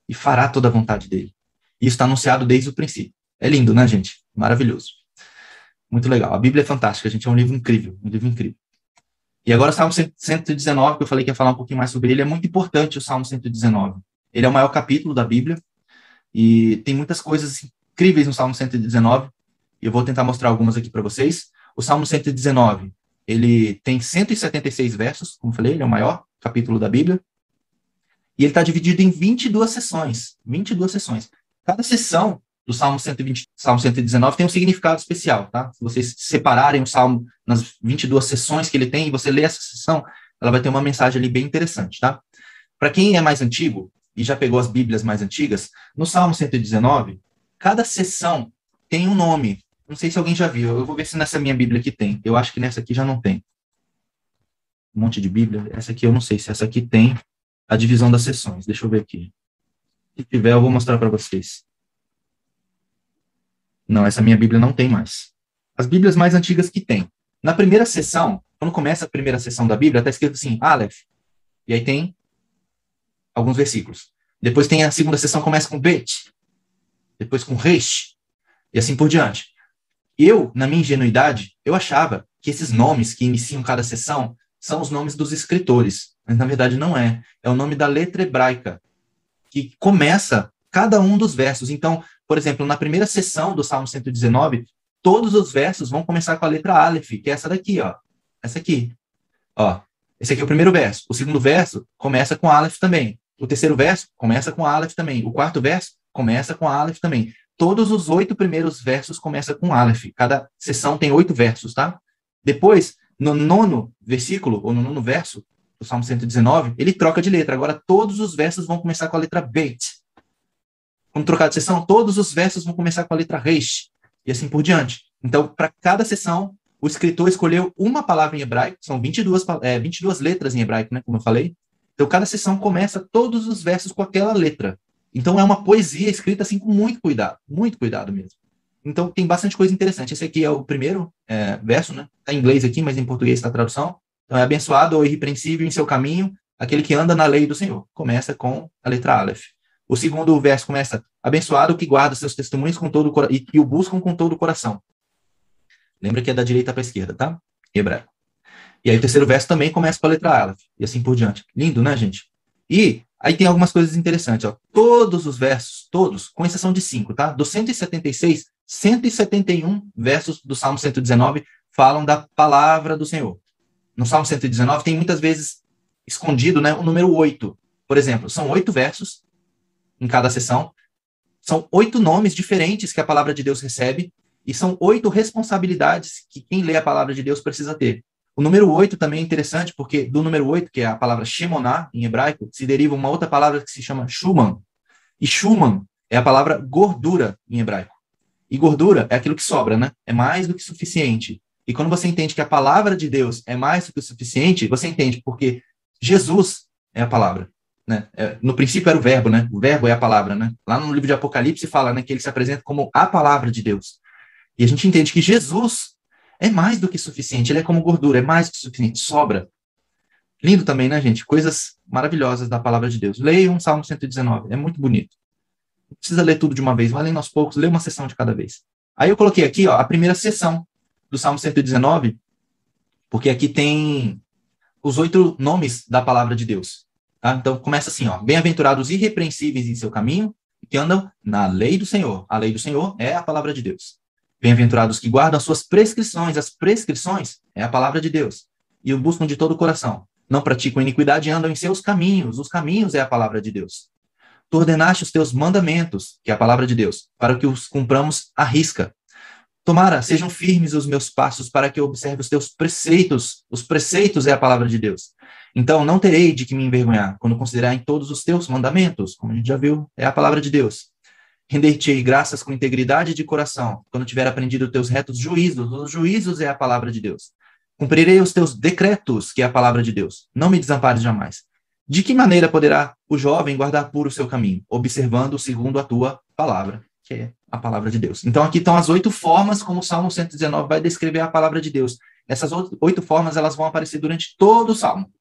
e fará toda a vontade dele. Isso está anunciado desde o princípio. É lindo, né, gente? Maravilhoso. Muito legal. A Bíblia é fantástica, gente. É um livro incrível, um livro incrível. E agora o Salmo 119, que eu falei que ia falar um pouquinho mais sobre ele, é muito importante o Salmo 119. Ele é o maior capítulo da Bíblia, e tem muitas coisas incríveis no Salmo 119, e eu vou tentar mostrar algumas aqui para vocês. O Salmo 119, ele tem 176 versos, como falei, ele é o maior capítulo da Bíblia. E ele está dividido em 22 sessões. 22 sessões. Cada sessão do Salmo 120, Salmo 119 tem um significado especial, tá? Se vocês separarem o Salmo nas 22 sessões que ele tem e você lê essa sessão, ela vai ter uma mensagem ali bem interessante, tá? Para quem é mais antigo e já pegou as Bíblias mais antigas, no Salmo 119, cada sessão tem um nome. Não sei se alguém já viu. Eu vou ver se nessa minha Bíblia aqui tem. Eu acho que nessa aqui já não tem. Um monte de Bíblia. Essa aqui eu não sei se essa aqui tem a divisão das sessões. Deixa eu ver aqui. Se tiver, eu vou mostrar para vocês. Não, essa minha Bíblia não tem mais. As Bíblias mais antigas que tem. Na primeira sessão, quando começa a primeira sessão da Bíblia, está escrito assim, Aleph. E aí tem alguns versículos. Depois tem a segunda sessão, começa com Bet. Depois com Resh. E assim por diante. Eu, na minha ingenuidade, eu achava que esses nomes que iniciam cada sessão são os nomes dos escritores, mas na verdade não é. É o nome da letra hebraica que começa cada um dos versos. Então, por exemplo, na primeira sessão do Salmo 119, todos os versos vão começar com a letra Aleph, que é essa daqui, ó. Essa aqui. Ó, esse aqui é o primeiro verso. O segundo verso começa com Aleph também. O terceiro verso começa com Aleph também. O quarto verso começa com Aleph também. Todos os oito primeiros versos começam com Aleph. Cada sessão tem oito versos, tá? Depois, no nono versículo, ou no nono verso, do Salmo 119, ele troca de letra. Agora, todos os versos vão começar com a letra Beit. Quando trocar de sessão, todos os versos vão começar com a letra Reish. E assim por diante. Então, para cada sessão, o escritor escolheu uma palavra em hebraico, são 22, é, 22 letras em hebraico, né, como eu falei. Então, cada sessão começa todos os versos com aquela letra. Então é uma poesia escrita assim com muito cuidado, muito cuidado mesmo. Então tem bastante coisa interessante. Esse aqui é o primeiro é, verso, né? Está em inglês aqui, mas em português está a tradução. Então é abençoado ou irrepreensível em seu caminho aquele que anda na lei do Senhor. Começa com a letra Aleph. O segundo verso começa abençoado que guarda seus testemunhos com todo o e, e o buscam com todo o coração. Lembra que é da direita para a esquerda, tá? Hebraico. E aí o terceiro verso também começa com a letra Aleph, e assim por diante. Lindo, né, gente? E Aí tem algumas coisas interessantes, ó. Todos os versos, todos, com exceção de cinco, tá? Dos 176, 171 versos do Salmo 119 falam da palavra do Senhor. No Salmo 119 tem muitas vezes escondido, né, o número oito. Por exemplo, são oito versos em cada sessão, são oito nomes diferentes que a palavra de Deus recebe, e são oito responsabilidades que quem lê a palavra de Deus precisa ter. O número oito também é interessante, porque do número oito, que é a palavra Shemoná, em hebraico, se deriva uma outra palavra que se chama Shuman. E Shuman é a palavra gordura em hebraico. E gordura é aquilo que sobra, né? É mais do que suficiente. E quando você entende que a palavra de Deus é mais do que o suficiente, você entende porque Jesus é a palavra. Né? É, no princípio era o verbo, né? O verbo é a palavra, né? Lá no livro de Apocalipse fala né, que ele se apresenta como a palavra de Deus. E a gente entende que Jesus é mais do que suficiente, ele é como gordura, é mais do que suficiente, sobra. Lindo também, né, gente? Coisas maravilhosas da palavra de Deus. Leiam um Salmo 119, é muito bonito. Não precisa ler tudo de uma vez, vai lendo aos poucos, lê uma sessão de cada vez. Aí eu coloquei aqui, ó, a primeira sessão do Salmo 119, porque aqui tem os oito nomes da palavra de Deus. Tá? Então começa assim, ó, bem-aventurados irrepreensíveis em seu caminho, que andam na lei do Senhor. A lei do Senhor é a palavra de Deus. Bem-aventurados que guardam as suas prescrições. As prescrições é a palavra de Deus. E o buscam de todo o coração. Não praticam iniquidade e andam em seus caminhos. Os caminhos é a palavra de Deus. Tu ordenaste os teus mandamentos, que é a palavra de Deus, para que os cumpramos à risca. Tomara, sejam firmes os meus passos para que eu observe os teus preceitos. Os preceitos é a palavra de Deus. Então, não terei de que me envergonhar quando considerar em todos os teus mandamentos, como a gente já viu, é a palavra de Deus. Render-te graças com integridade de coração, quando tiver aprendido os teus retos juízos. Os juízos é a palavra de Deus. Cumprirei os teus decretos, que é a palavra de Deus. Não me desampares jamais. De que maneira poderá o jovem guardar puro o seu caminho? Observando segundo a tua palavra, que é a palavra de Deus. Então aqui estão as oito formas como o Salmo 119 vai descrever a palavra de Deus. Essas oito formas elas vão aparecer durante todo o Salmo.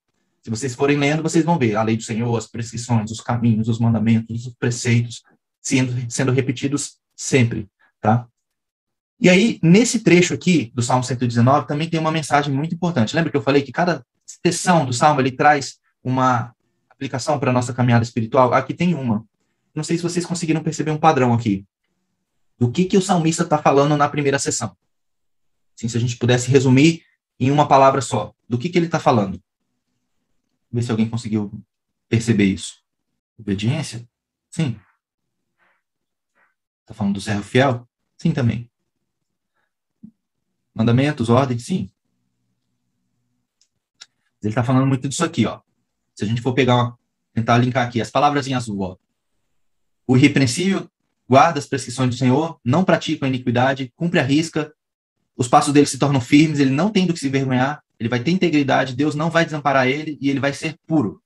Se vocês forem lendo, vocês vão ver a lei do Senhor, as prescrições, os caminhos, os mandamentos, os preceitos, sendo, sendo repetidos sempre, tá? E aí, nesse trecho aqui do Salmo 119, também tem uma mensagem muito importante. Lembra que eu falei que cada seção do Salmo, ele traz uma aplicação para a nossa caminhada espiritual? Aqui tem uma. Não sei se vocês conseguiram perceber um padrão aqui do que, que o salmista está falando na primeira sessão. Assim, se a gente pudesse resumir em uma palavra só, do que, que ele está falando? Ver se alguém conseguiu perceber isso. Obediência? Sim. Está falando do servo fiel? Sim, também. Mandamentos, ordens? Sim. Ele está falando muito disso aqui, ó. Se a gente for pegar, tentar linkar aqui as palavras em azul, ó. O irrepreensível guarda as prescrições do Senhor, não pratica a iniquidade, cumpre a risca, os passos dele se tornam firmes, ele não tem do que se envergonhar, ele vai ter integridade, Deus não vai desamparar ele e ele vai ser puro.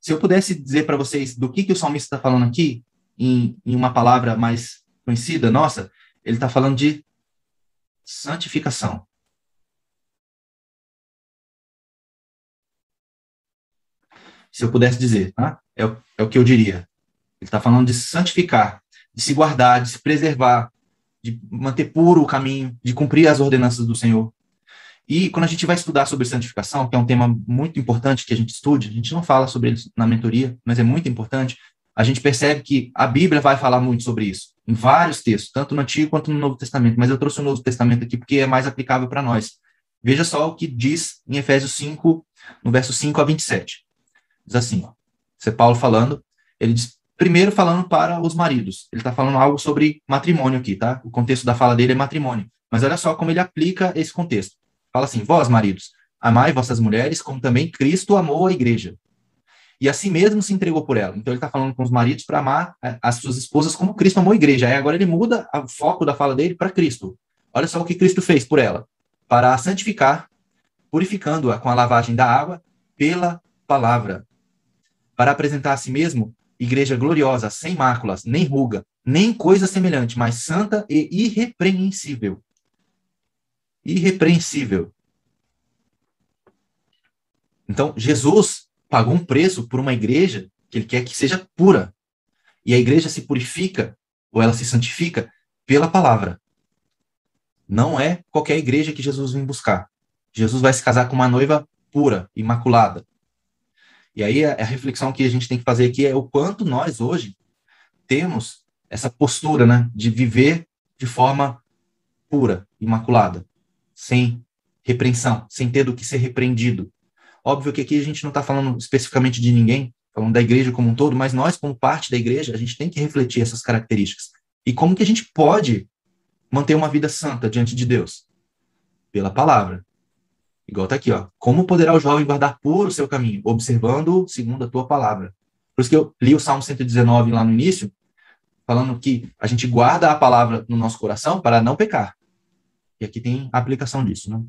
Se eu pudesse dizer para vocês do que, que o salmista está falando aqui, em, em uma palavra mais conhecida nossa, ele está falando de santificação. Se eu pudesse dizer, tá? é, é o que eu diria. Ele está falando de santificar de se guardar, de se preservar, de manter puro o caminho, de cumprir as ordenanças do Senhor. E quando a gente vai estudar sobre santificação, que é um tema muito importante que a gente estude, a gente não fala sobre ele na mentoria, mas é muito importante, a gente percebe que a Bíblia vai falar muito sobre isso, em vários textos, tanto no Antigo quanto no Novo Testamento, mas eu trouxe o Novo Testamento aqui porque é mais aplicável para nós. Veja só o que diz em Efésios 5, no verso 5 a 27. Diz assim, ó, isso é Paulo falando, ele diz, Primeiro, falando para os maridos. Ele está falando algo sobre matrimônio aqui, tá? O contexto da fala dele é matrimônio. Mas olha só como ele aplica esse contexto. Fala assim: Vós, maridos, amai vossas mulheres, como também Cristo amou a igreja. E assim mesmo se entregou por ela. Então ele está falando com os maridos para amar as suas esposas como Cristo amou a igreja. Aí agora ele muda o foco da fala dele para Cristo. Olha só o que Cristo fez por ela: para a santificar, purificando-a com a lavagem da água pela palavra, para apresentar a si mesmo igreja gloriosa, sem máculas, nem ruga, nem coisa semelhante, mas santa e irrepreensível. Irrepreensível. Então, Jesus pagou um preço por uma igreja que ele quer que seja pura. E a igreja se purifica, ou ela se santifica, pela palavra. Não é qualquer igreja que Jesus vem buscar. Jesus vai se casar com uma noiva pura, imaculada. E aí a, a reflexão que a gente tem que fazer aqui é o quanto nós hoje temos essa postura, né, de viver de forma pura, imaculada, sem repreensão, sem ter do que ser repreendido. Óbvio que aqui a gente não está falando especificamente de ninguém, falando da igreja como um todo, mas nós, como parte da igreja, a gente tem que refletir essas características. E como que a gente pode manter uma vida santa diante de Deus? Pela palavra. Igual está aqui, ó. Como poderá o jovem guardar puro o seu caminho? Observando segundo a tua palavra. Por isso que eu li o Salmo 119 lá no início, falando que a gente guarda a palavra no nosso coração para não pecar. E aqui tem a aplicação disso, né?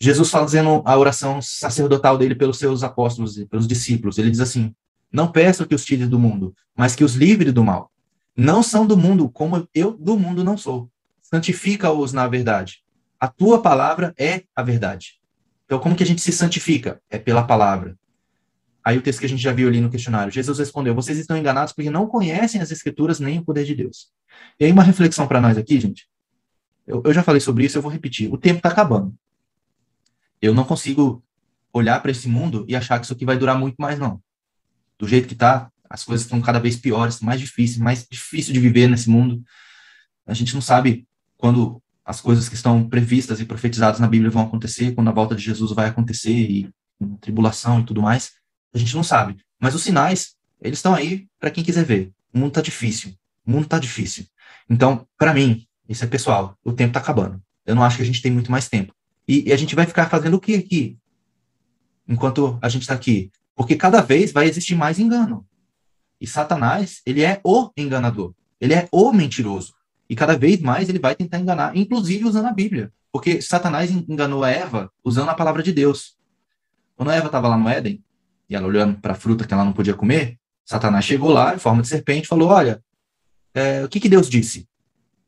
Jesus fazendo a oração sacerdotal dele pelos seus apóstolos e pelos discípulos, ele diz assim: Não peço que os tire do mundo, mas que os livre do mal. Não são do mundo, como eu do mundo não sou. Santifica-os na verdade. A tua palavra é a verdade. Então, como que a gente se santifica? É pela palavra. Aí o texto que a gente já viu ali no questionário. Jesus respondeu: Vocês estão enganados porque não conhecem as Escrituras nem o poder de Deus. E aí, uma reflexão para nós aqui, gente. Eu, eu já falei sobre isso, eu vou repetir. O tempo está acabando. Eu não consigo olhar para esse mundo e achar que isso aqui vai durar muito mais, não. Do jeito que está, as coisas estão cada vez piores, mais difíceis, mais difícil de viver nesse mundo. A gente não sabe quando as coisas que estão previstas e profetizadas na Bíblia vão acontecer, quando a volta de Jesus vai acontecer e tribulação e tudo mais. A gente não sabe. Mas os sinais, eles estão aí para quem quiser ver. O mundo está difícil. O mundo está difícil. Então, para mim, isso é pessoal. O tempo está acabando. Eu não acho que a gente tem muito mais tempo. E, e a gente vai ficar fazendo o que aqui? Enquanto a gente está aqui? Porque cada vez vai existir mais engano. E Satanás, ele é o enganador. Ele é o mentiroso. E cada vez mais ele vai tentar enganar, inclusive usando a Bíblia. Porque Satanás enganou a Eva usando a palavra de Deus. Quando a Eva estava lá no Éden, e ela olhando para a fruta que ela não podia comer, Satanás chegou lá, em forma de serpente, e falou: Olha, é, o que, que Deus disse?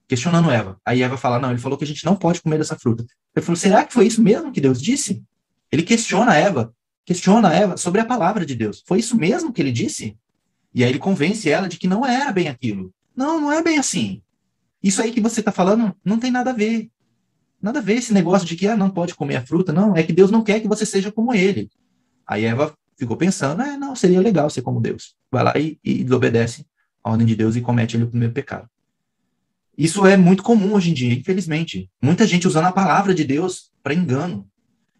Questionando Eva. Aí Eva fala: Não, ele falou que a gente não pode comer dessa fruta. Ele falou: Será que foi isso mesmo que Deus disse? Ele questiona Eva, questiona Eva sobre a palavra de Deus. Foi isso mesmo que ele disse? E aí ele convence ela de que não era bem aquilo. Não, não é bem assim. Isso aí que você está falando não tem nada a ver. Nada a ver esse negócio de que ah, não pode comer a fruta. Não, é que Deus não quer que você seja como ele. Aí Eva ficou pensando, é, não, seria legal ser como Deus. Vai lá e, e desobedece a ordem de Deus e comete ele o primeiro pecado. Isso é muito comum hoje em dia, infelizmente. Muita gente usando a palavra de Deus para engano.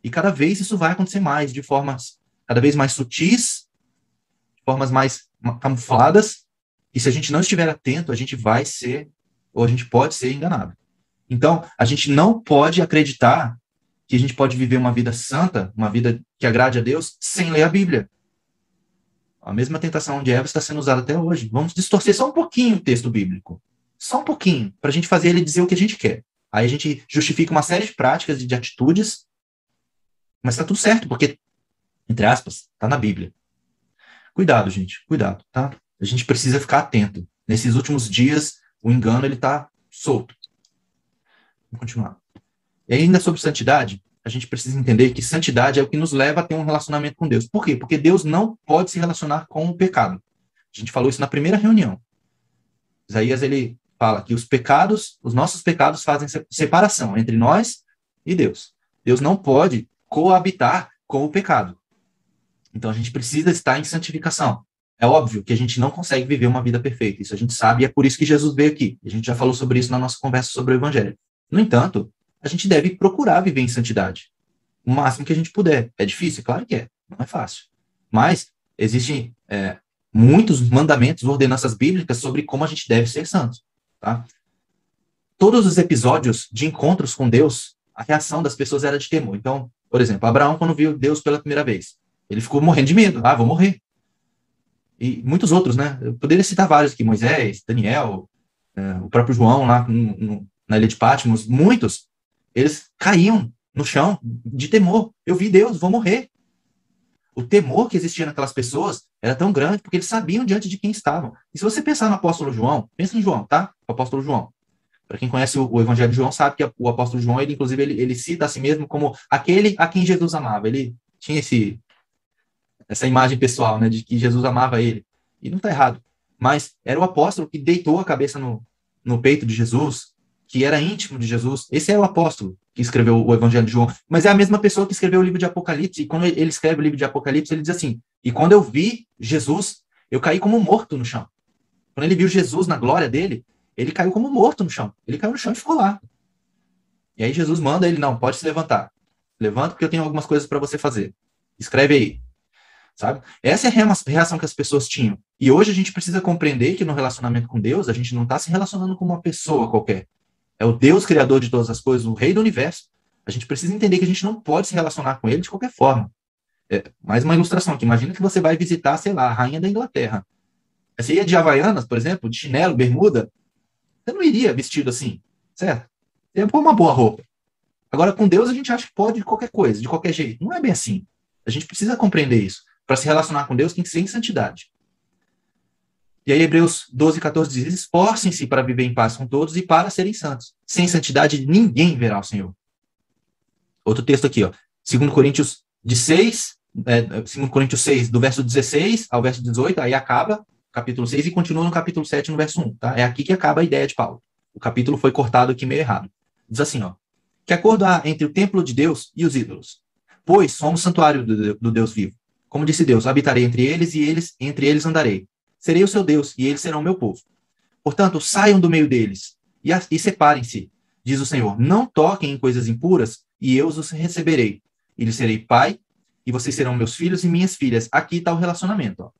E cada vez isso vai acontecer mais, de formas cada vez mais sutis, de formas mais camufladas. E se a gente não estiver atento, a gente vai ser, ou a gente pode ser enganado. Então, a gente não pode acreditar que a gente pode viver uma vida santa, uma vida que agrade a Deus, sem ler a Bíblia. A mesma tentação de Eva está sendo usada até hoje. Vamos distorcer só um pouquinho o texto bíblico. Só um pouquinho, para a gente fazer ele dizer o que a gente quer. Aí a gente justifica uma série de práticas e de atitudes, mas está tudo certo, porque, entre aspas, está na Bíblia. Cuidado, gente, cuidado, tá? A gente precisa ficar atento. Nesses últimos dias, o engano ele está solto. Vamos continuar. E ainda sobre santidade, a gente precisa entender que santidade é o que nos leva a ter um relacionamento com Deus. Por quê? Porque Deus não pode se relacionar com o pecado. A gente falou isso na primeira reunião. Isaías ele fala que os pecados, os nossos pecados fazem separação entre nós e Deus. Deus não pode coabitar com o pecado. Então a gente precisa estar em santificação. É óbvio que a gente não consegue viver uma vida perfeita, isso a gente sabe, e é por isso que Jesus veio aqui. A gente já falou sobre isso na nossa conversa sobre o Evangelho. No entanto, a gente deve procurar viver em santidade. O máximo que a gente puder. É difícil? Claro que é. Não é fácil. Mas existem é, muitos mandamentos, ordenanças bíblicas sobre como a gente deve ser santo. Tá? Todos os episódios de encontros com Deus, a reação das pessoas era de temor. Então, por exemplo, Abraão, quando viu Deus pela primeira vez, ele ficou morrendo de medo. Ah, vou morrer. E muitos outros, né? Eu poderia citar vários aqui: Moisés, Daniel, é, o próprio João lá no, no, na ilha de Patmos, muitos eles caíam no chão de temor. Eu vi Deus, vou morrer. O temor que existia naquelas pessoas era tão grande porque eles sabiam diante de quem estavam. E se você pensar no apóstolo João, pensa em João, tá? O apóstolo João. Para quem conhece o, o, Evangelho de João, sabe que o apóstolo João, ele inclusive, ele, ele cita a si mesmo como aquele a quem Jesus amava. Ele tinha esse, essa imagem pessoal, né, de que Jesus amava ele. E não está errado. Mas era o apóstolo que deitou a cabeça no, no peito de Jesus, que era íntimo de Jesus. Esse é o apóstolo que escreveu o Evangelho de João. Mas é a mesma pessoa que escreveu o livro de Apocalipse. E quando ele escreve o livro de Apocalipse, ele diz assim: E quando eu vi Jesus, eu caí como morto no chão. Quando ele viu Jesus na glória dele, ele caiu como morto no chão. Ele caiu no chão e ficou lá. E aí Jesus manda ele: Não, pode se levantar. Levanta porque eu tenho algumas coisas para você fazer. Escreve aí. Sabe? Essa é a reação que as pessoas tinham. E hoje a gente precisa compreender que no relacionamento com Deus, a gente não está se relacionando com uma pessoa qualquer. É o Deus criador de todas as coisas, o rei do universo. A gente precisa entender que a gente não pode se relacionar com ele de qualquer forma. É, mais uma ilustração aqui. Imagina que você vai visitar, sei lá, a rainha da Inglaterra. Você ia de Havaianas, por exemplo, de chinelo, bermuda. Você não iria vestido assim, certo? Você ia pôr uma boa roupa. Agora, com Deus, a gente acha que pode de qualquer coisa, de qualquer jeito. Não é bem assim. A gente precisa compreender isso. Para se relacionar com Deus, tem que ser em santidade. E aí, Hebreus 12, 14 diz: Esforcem-se para viver em paz com todos e para serem santos. Sem santidade, ninguém verá o Senhor. Outro texto aqui, ó. 2 Coríntios de 6, é, 2 Coríntios 6, do verso 16 ao verso 18, aí acaba capítulo 6 e continua no capítulo 7, no verso 1. Tá? É aqui que acaba a ideia de Paulo. O capítulo foi cortado aqui meio errado. Diz assim, ó. Que acordo há entre o templo de Deus e os ídolos? Pois somos santuário do, do Deus vivo. Como disse Deus, habitarei entre eles e eles entre eles andarei. Serei o seu Deus e eles serão meu povo. Portanto, saiam do meio deles e, e separem-se, diz o Senhor. Não toquem em coisas impuras e eu os receberei. E lhes serei pai e vocês serão meus filhos e minhas filhas. Aqui está o relacionamento, ó,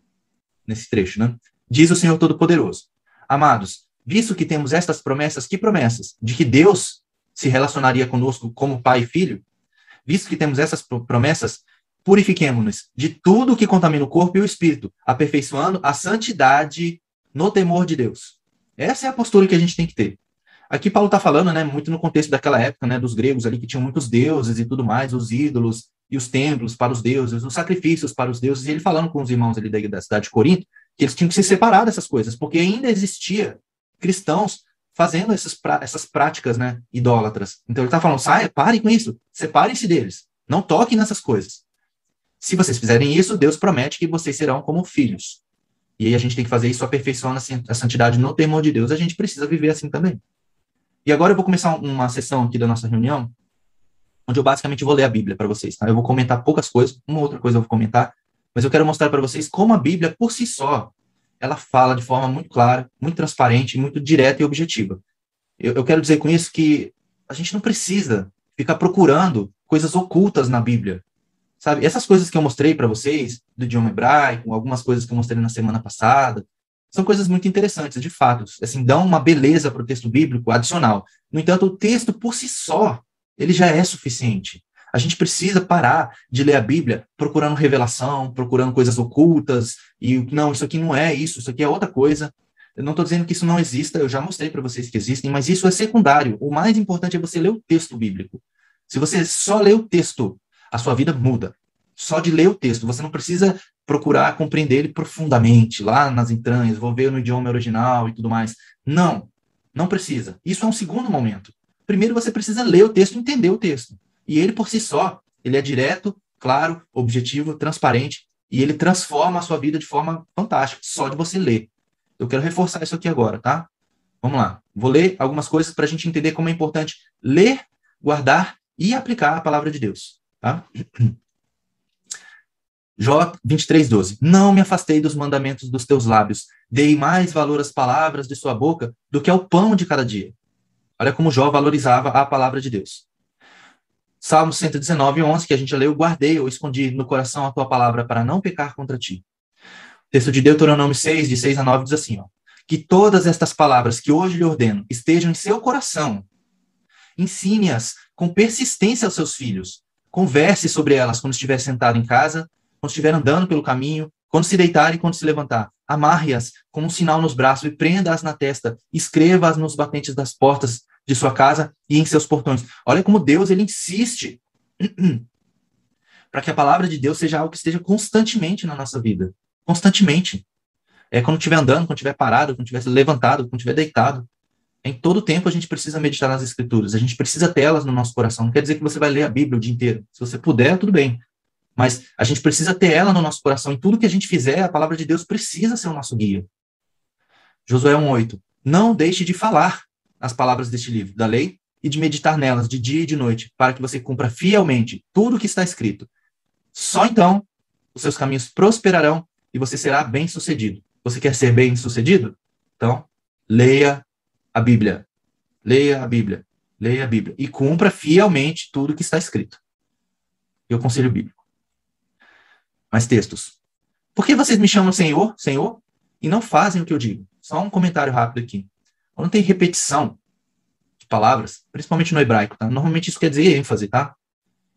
nesse trecho, né? Diz o Senhor Todo-Poderoso. Amados, visto que temos estas promessas, que promessas? De que Deus se relacionaria conosco como pai e filho? Visto que temos essas promessas, purifiquemo-nos de tudo que contamina o corpo e o espírito, aperfeiçoando a santidade no temor de Deus. Essa é a postura que a gente tem que ter. Aqui Paulo está falando, né, muito no contexto daquela época, né, dos gregos ali que tinham muitos deuses e tudo mais, os ídolos e os templos para os deuses, os sacrifícios para os deuses, e ele falando com os irmãos ali da, da cidade de Corinto, que eles tinham que se separar dessas coisas, porque ainda existia cristãos fazendo essas, essas práticas, né, idólatras. Então ele está falando, saia, parem com isso, separem-se deles, não toquem nessas coisas. Se vocês fizerem isso, Deus promete que vocês serão como filhos. E aí a gente tem que fazer isso aperfeiçoando a santidade no temor de Deus. A gente precisa viver assim também. E agora eu vou começar uma sessão aqui da nossa reunião, onde eu basicamente vou ler a Bíblia para vocês. Tá? Eu vou comentar poucas coisas, uma outra coisa eu vou comentar, mas eu quero mostrar para vocês como a Bíblia, por si só, ela fala de forma muito clara, muito transparente, muito direta e objetiva. Eu, eu quero dizer com isso que a gente não precisa ficar procurando coisas ocultas na Bíblia. Sabe, essas coisas que eu mostrei para vocês, do idioma hebraico, algumas coisas que eu mostrei na semana passada, são coisas muito interessantes, de fato. Assim, dão uma beleza para o texto bíblico adicional. No entanto, o texto por si só, ele já é suficiente. A gente precisa parar de ler a Bíblia procurando revelação, procurando coisas ocultas, e não, isso aqui não é isso, isso aqui é outra coisa. Eu não estou dizendo que isso não exista, eu já mostrei para vocês que existem, mas isso é secundário. O mais importante é você ler o texto bíblico. Se você só lê o texto a sua vida muda. Só de ler o texto. Você não precisa procurar compreender ele profundamente, lá nas entranhas, vou ver no idioma original e tudo mais. Não, não precisa. Isso é um segundo momento. Primeiro você precisa ler o texto, entender o texto. E ele por si só, ele é direto, claro, objetivo, transparente, e ele transforma a sua vida de forma fantástica, só de você ler. Eu quero reforçar isso aqui agora, tá? Vamos lá. Vou ler algumas coisas para a gente entender como é importante ler, guardar e aplicar a palavra de Deus. Tá? [clears throat] Jó 23, 12. Não me afastei dos mandamentos dos teus lábios, dei mais valor às palavras de sua boca do que ao pão de cada dia. Olha como Jó valorizava a palavra de Deus. Salmo 119, 11, que a gente leu, guardei ou escondi no coração a tua palavra para não pecar contra ti. Texto de Deuteronômio 6, de 6 a 9, diz assim, ó, que todas estas palavras que hoje lhe ordeno estejam em seu coração. Ensine-as com persistência aos seus filhos Converse sobre elas quando estiver sentado em casa, quando estiver andando pelo caminho, quando se deitar e quando se levantar. Amarre-as com um sinal nos braços e prenda-as na testa. Escreva-as nos batentes das portas de sua casa e em seus portões. Olha como Deus ele insiste [clears throat] para que a palavra de Deus seja algo que esteja constantemente na nossa vida. Constantemente. É quando estiver andando, quando estiver parado, quando estiver levantado, quando estiver deitado. Em todo tempo a gente precisa meditar nas escrituras, a gente precisa ter elas no nosso coração. Não quer dizer que você vai ler a Bíblia o dia inteiro. Se você puder, tudo bem. Mas a gente precisa ter ela no nosso coração. Em tudo que a gente fizer, a palavra de Deus precisa ser o nosso guia. Josué 1,8. Não deixe de falar as palavras deste livro, da lei, e de meditar nelas de dia e de noite, para que você cumpra fielmente tudo o que está escrito. Só então os seus caminhos prosperarão e você será bem-sucedido. Você quer ser bem-sucedido? Então, leia a Bíblia. Leia a Bíblia. Leia a Bíblia. E cumpra fielmente tudo que está escrito. E o conselho bíblico. Mais textos. Por que vocês me chamam Senhor, Senhor, e não fazem o que eu digo? Só um comentário rápido aqui. Quando tem repetição de palavras, principalmente no hebraico, tá? Normalmente isso quer dizer ênfase, tá?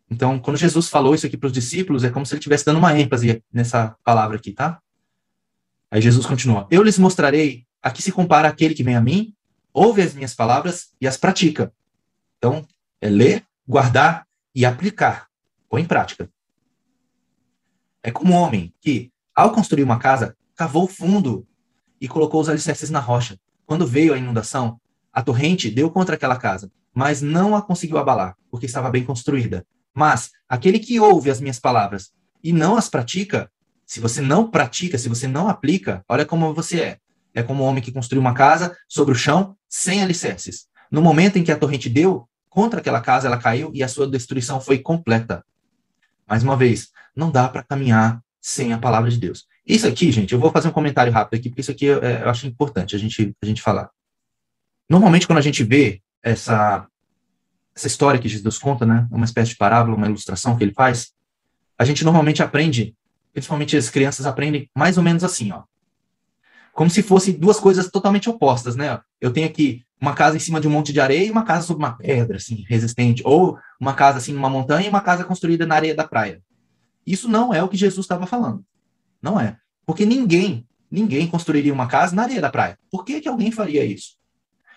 Então, quando Jesus falou isso aqui para os discípulos, é como se ele estivesse dando uma ênfase nessa palavra aqui, tá? Aí Jesus continua: Eu lhes mostrarei a que se compara aquele que vem a mim, ouve as minhas palavras e as pratica. Então, é ler, guardar e aplicar, põe em prática. É como um homem que, ao construir uma casa, cavou fundo e colocou os alicerces na rocha. Quando veio a inundação, a torrente deu contra aquela casa, mas não a conseguiu abalar, porque estava bem construída. Mas aquele que ouve as minhas palavras e não as pratica, se você não pratica, se você não aplica, olha como você é. É como um homem que construiu uma casa sobre o chão, sem alicerces. No momento em que a torrente deu contra aquela casa, ela caiu e a sua destruição foi completa. Mais uma vez, não dá para caminhar sem a palavra de Deus. Isso aqui, gente, eu vou fazer um comentário rápido aqui, porque isso aqui é, eu acho importante a gente, a gente falar. Normalmente, quando a gente vê essa, essa história que Jesus conta, né, uma espécie de parábola, uma ilustração que ele faz, a gente normalmente aprende, principalmente as crianças aprendem mais ou menos assim, ó. Como se fossem duas coisas totalmente opostas, né? Eu tenho aqui uma casa em cima de um monte de areia e uma casa sobre uma pedra, assim, resistente. Ou uma casa, assim, numa montanha e uma casa construída na areia da praia. Isso não é o que Jesus estava falando. Não é. Porque ninguém, ninguém construiria uma casa na areia da praia. Por que, que alguém faria isso?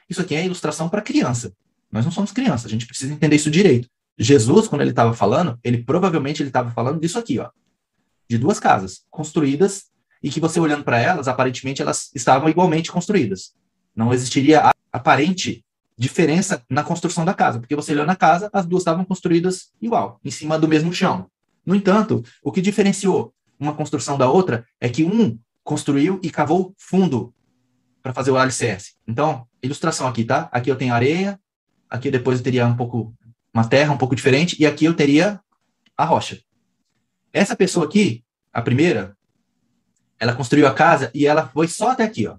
Isso aqui é ilustração para criança. Nós não somos crianças, a gente precisa entender isso direito. Jesus, quando ele estava falando, ele provavelmente ele estava falando disso aqui, ó, de duas casas construídas e que você olhando para elas, aparentemente elas estavam igualmente construídas. Não existiria a aparente diferença na construção da casa, porque você olhou na casa, as duas estavam construídas igual, em cima do mesmo chão. No entanto, o que diferenciou uma construção da outra é que um construiu e cavou fundo para fazer o alicerce. Então, ilustração aqui, tá? Aqui eu tenho areia, aqui depois eu teria um pouco uma terra um pouco diferente e aqui eu teria a rocha. Essa pessoa aqui, a primeira, ela construiu a casa e ela foi só até aqui, ó.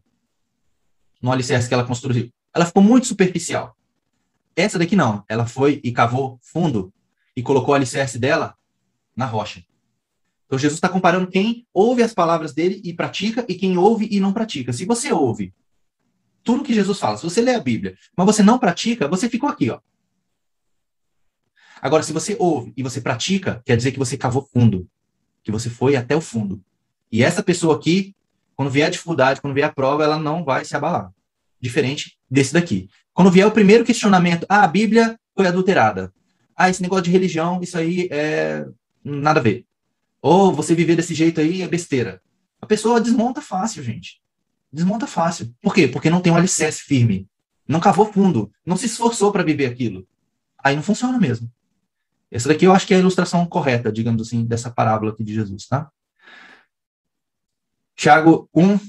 No alicerce que ela construiu. Ela ficou muito superficial. Essa daqui não, ela foi e cavou fundo e colocou o alicerce dela na rocha. Então Jesus está comparando quem ouve as palavras dele e pratica e quem ouve e não pratica. Se você ouve tudo que Jesus fala, se você lê a Bíblia, mas você não pratica, você ficou aqui, ó. Agora, se você ouve e você pratica, quer dizer que você cavou fundo, que você foi até o fundo. E essa pessoa aqui, quando vier a dificuldade, quando vier a prova, ela não vai se abalar. Diferente desse daqui. Quando vier o primeiro questionamento, ah, a Bíblia foi adulterada. Ah, esse negócio de religião, isso aí é nada a ver. Ou você viver desse jeito aí é besteira. A pessoa desmonta fácil, gente. Desmonta fácil. Por quê? Porque não tem um alicerce firme. Não cavou fundo. Não se esforçou para viver aquilo. Aí não funciona mesmo. Essa daqui eu acho que é a ilustração correta, digamos assim, dessa parábola aqui de Jesus, tá? Tiago 1,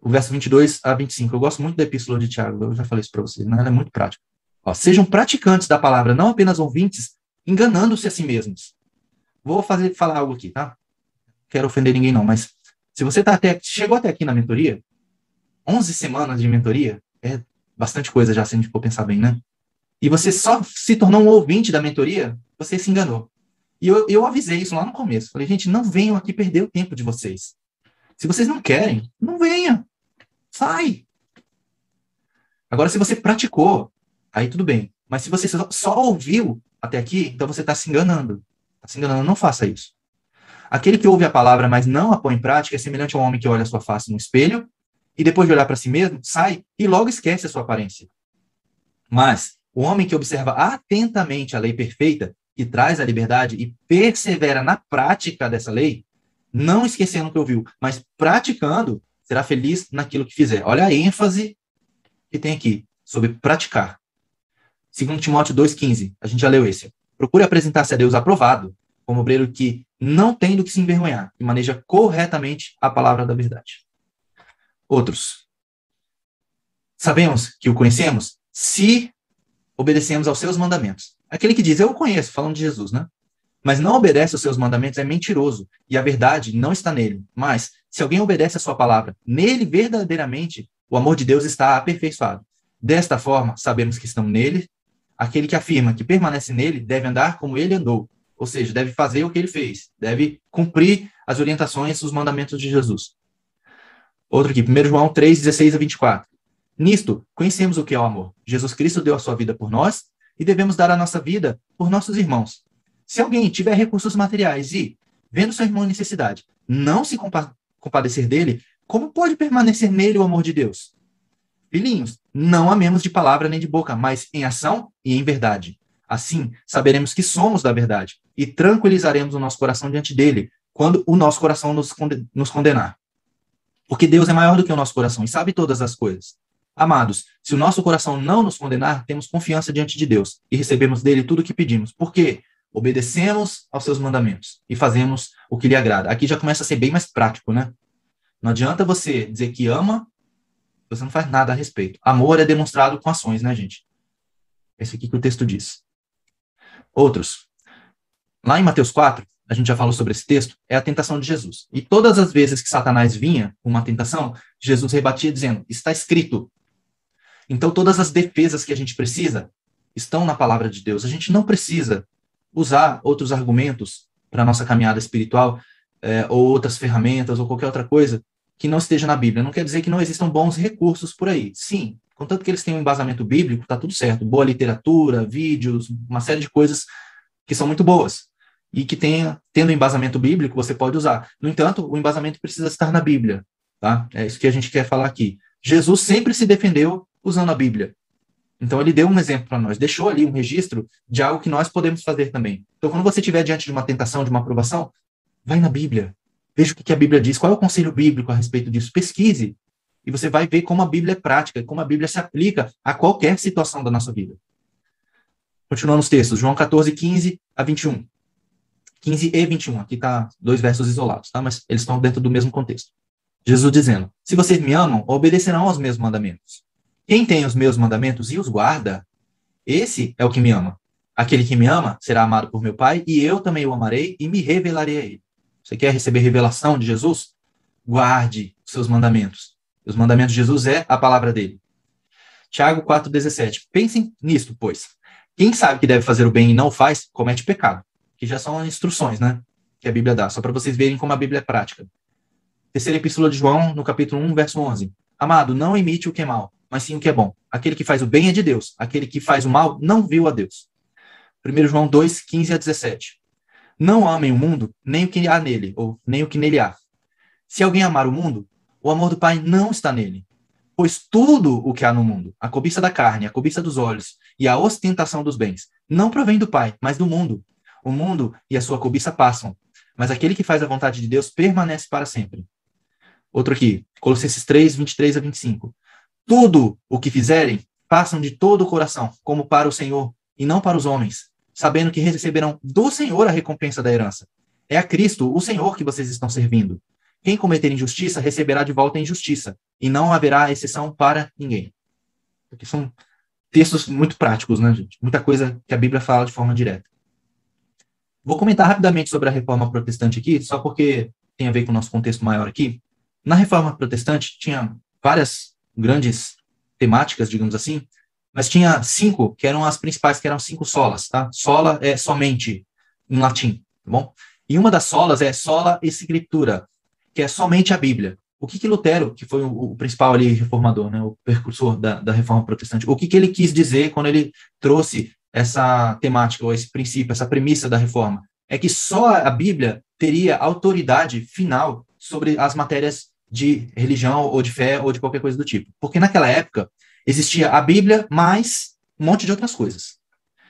o verso 22 a 25. Eu gosto muito da epístola de Tiago, eu já falei isso para vocês, né? ela é muito prática. Ó, sejam praticantes da palavra, não apenas ouvintes, enganando-se a si mesmos. Vou fazer falar algo aqui, tá? Quero ofender ninguém não, mas se você tá até chegou até aqui na mentoria, 11 semanas de mentoria é bastante coisa já se a gente for pensar bem, né? E você só se tornou um ouvinte da mentoria, você se enganou. E eu, eu avisei isso lá no começo. Falei, gente, não venham aqui perder o tempo de vocês. Se vocês não querem, não venha. Sai. Agora, se você praticou, aí tudo bem. Mas se você só, ouviu até aqui, então você está se enganando. Está se enganando, não faça isso. Aquele que ouve a palavra, mas não a põe em prática, é semelhante a um homem que olha a sua face no espelho e depois de olhar para si mesmo, sai e logo esquece a sua aparência. Mas o homem que observa atentamente a lei perfeita, que traz a liberdade e persevera na prática dessa lei, não esquecendo o que ouviu, mas praticando, será feliz naquilo que fizer. Olha a ênfase que tem aqui sobre praticar. Segundo Timóteo 2,15, a gente já leu esse. Procure apresentar-se a Deus aprovado, como obreiro que não tem do que se envergonhar e maneja corretamente a palavra da verdade. Outros. Sabemos que o conhecemos se obedecemos aos seus mandamentos. Aquele que diz, eu o conheço, falando de Jesus, né? Mas não obedece aos seus mandamentos é mentiroso, e a verdade não está nele. Mas, se alguém obedece a sua palavra, nele verdadeiramente o amor de Deus está aperfeiçoado. Desta forma, sabemos que estão nele Aquele que afirma que permanece nele deve andar como ele andou, ou seja, deve fazer o que ele fez, deve cumprir as orientações, os mandamentos de Jesus. Outro aqui, 1 João 3, 16 a 24. Nisto, conhecemos o que é o amor. Jesus Cristo deu a sua vida por nós e devemos dar a nossa vida por nossos irmãos. Se alguém tiver recursos materiais e, vendo seu irmão em necessidade, não se compa compadecer dele, como pode permanecer nele o amor de Deus? Filhinhos, não amemos de palavra nem de boca, mas em ação e em verdade. Assim, saberemos que somos da verdade e tranquilizaremos o nosso coração diante dele, quando o nosso coração nos, nos condenar. Porque Deus é maior do que o nosso coração e sabe todas as coisas. Amados, se o nosso coração não nos condenar, temos confiança diante de Deus e recebemos dele tudo o que pedimos. Por quê? Obedecemos aos seus mandamentos e fazemos o que lhe agrada. Aqui já começa a ser bem mais prático, né? Não adianta você dizer que ama, você não faz nada a respeito. Amor é demonstrado com ações, né, gente? Esse aqui que o texto diz. Outros. Lá em Mateus 4, a gente já falou sobre esse texto, é a tentação de Jesus. E todas as vezes que Satanás vinha com uma tentação, Jesus rebatia dizendo: está escrito. Então, todas as defesas que a gente precisa estão na palavra de Deus. A gente não precisa usar outros argumentos para nossa caminhada espiritual, é, ou outras ferramentas, ou qualquer outra coisa que não esteja na Bíblia. Não quer dizer que não existam bons recursos por aí. Sim, contanto que eles tenham um embasamento bíblico, está tudo certo. Boa literatura, vídeos, uma série de coisas que são muito boas e que tenha, tendo embasamento bíblico, você pode usar. No entanto, o embasamento precisa estar na Bíblia, tá? É isso que a gente quer falar aqui. Jesus sempre se defendeu usando a Bíblia. Então ele deu um exemplo para nós, deixou ali um registro de algo que nós podemos fazer também. Então quando você estiver diante de uma tentação, de uma aprovação, vai na Bíblia. Veja o que a Bíblia diz, qual é o conselho bíblico a respeito disso. Pesquise. E você vai ver como a Bíblia é prática, como a Bíblia se aplica a qualquer situação da nossa vida. Continuando os textos, João 14, 15 a 21. 15 e 21. Aqui está dois versos isolados, tá? Mas eles estão dentro do mesmo contexto. Jesus dizendo: Se vocês me amam, obedecerão aos meus mandamentos. Quem tem os meus mandamentos e os guarda, esse é o que me ama. Aquele que me ama será amado por meu Pai, e eu também o amarei e me revelarei a ele. Você quer receber revelação de Jesus? Guarde os seus mandamentos. Os mandamentos de Jesus é a palavra dele. Tiago 4,17. Pensem nisto, pois. Quem sabe que deve fazer o bem e não faz, comete pecado que já são instruções, né? Que a Bíblia dá, só para vocês verem como a Bíblia é prática. Terceira Epístola de João, no capítulo 1, verso 11. Amado, não imite o que é mal, mas sim o que é bom. Aquele que faz o bem é de Deus, aquele que faz o mal não viu a Deus. 1 João 2, 15 a 17. Não amem o mundo, nem o que há nele, ou nem o que nele há. Se alguém amar o mundo, o amor do Pai não está nele. Pois tudo o que há no mundo, a cobiça da carne, a cobiça dos olhos e a ostentação dos bens, não provém do Pai, mas do mundo. O mundo e a sua cobiça passam, mas aquele que faz a vontade de Deus permanece para sempre. Outro aqui, Colossenses 3, 23 a 25. Tudo o que fizerem, façam de todo o coração, como para o Senhor, e não para os homens, sabendo que receberão do Senhor a recompensa da herança. É a Cristo, o Senhor, que vocês estão servindo. Quem cometer injustiça receberá de volta a injustiça, e não haverá exceção para ninguém. Aqui são textos muito práticos, né, gente? Muita coisa que a Bíblia fala de forma direta. Vou comentar rapidamente sobre a reforma protestante aqui, só porque tem a ver com o nosso contexto maior aqui. Na reforma protestante tinha várias grandes temáticas, digamos assim, mas tinha cinco que eram as principais, que eram cinco solas, tá? Sola é somente em latim, tá bom? E uma das solas é sola escritura, que é somente a Bíblia. O que que Lutero, que foi o, o principal ali reformador, né, o precursor da, da reforma protestante, o que que ele quis dizer quando ele trouxe essa temática, ou esse princípio, essa premissa da reforma, é que só a Bíblia teria autoridade final sobre as matérias de religião ou de fé ou de qualquer coisa do tipo. Porque naquela época existia a Bíblia mais um monte de outras coisas.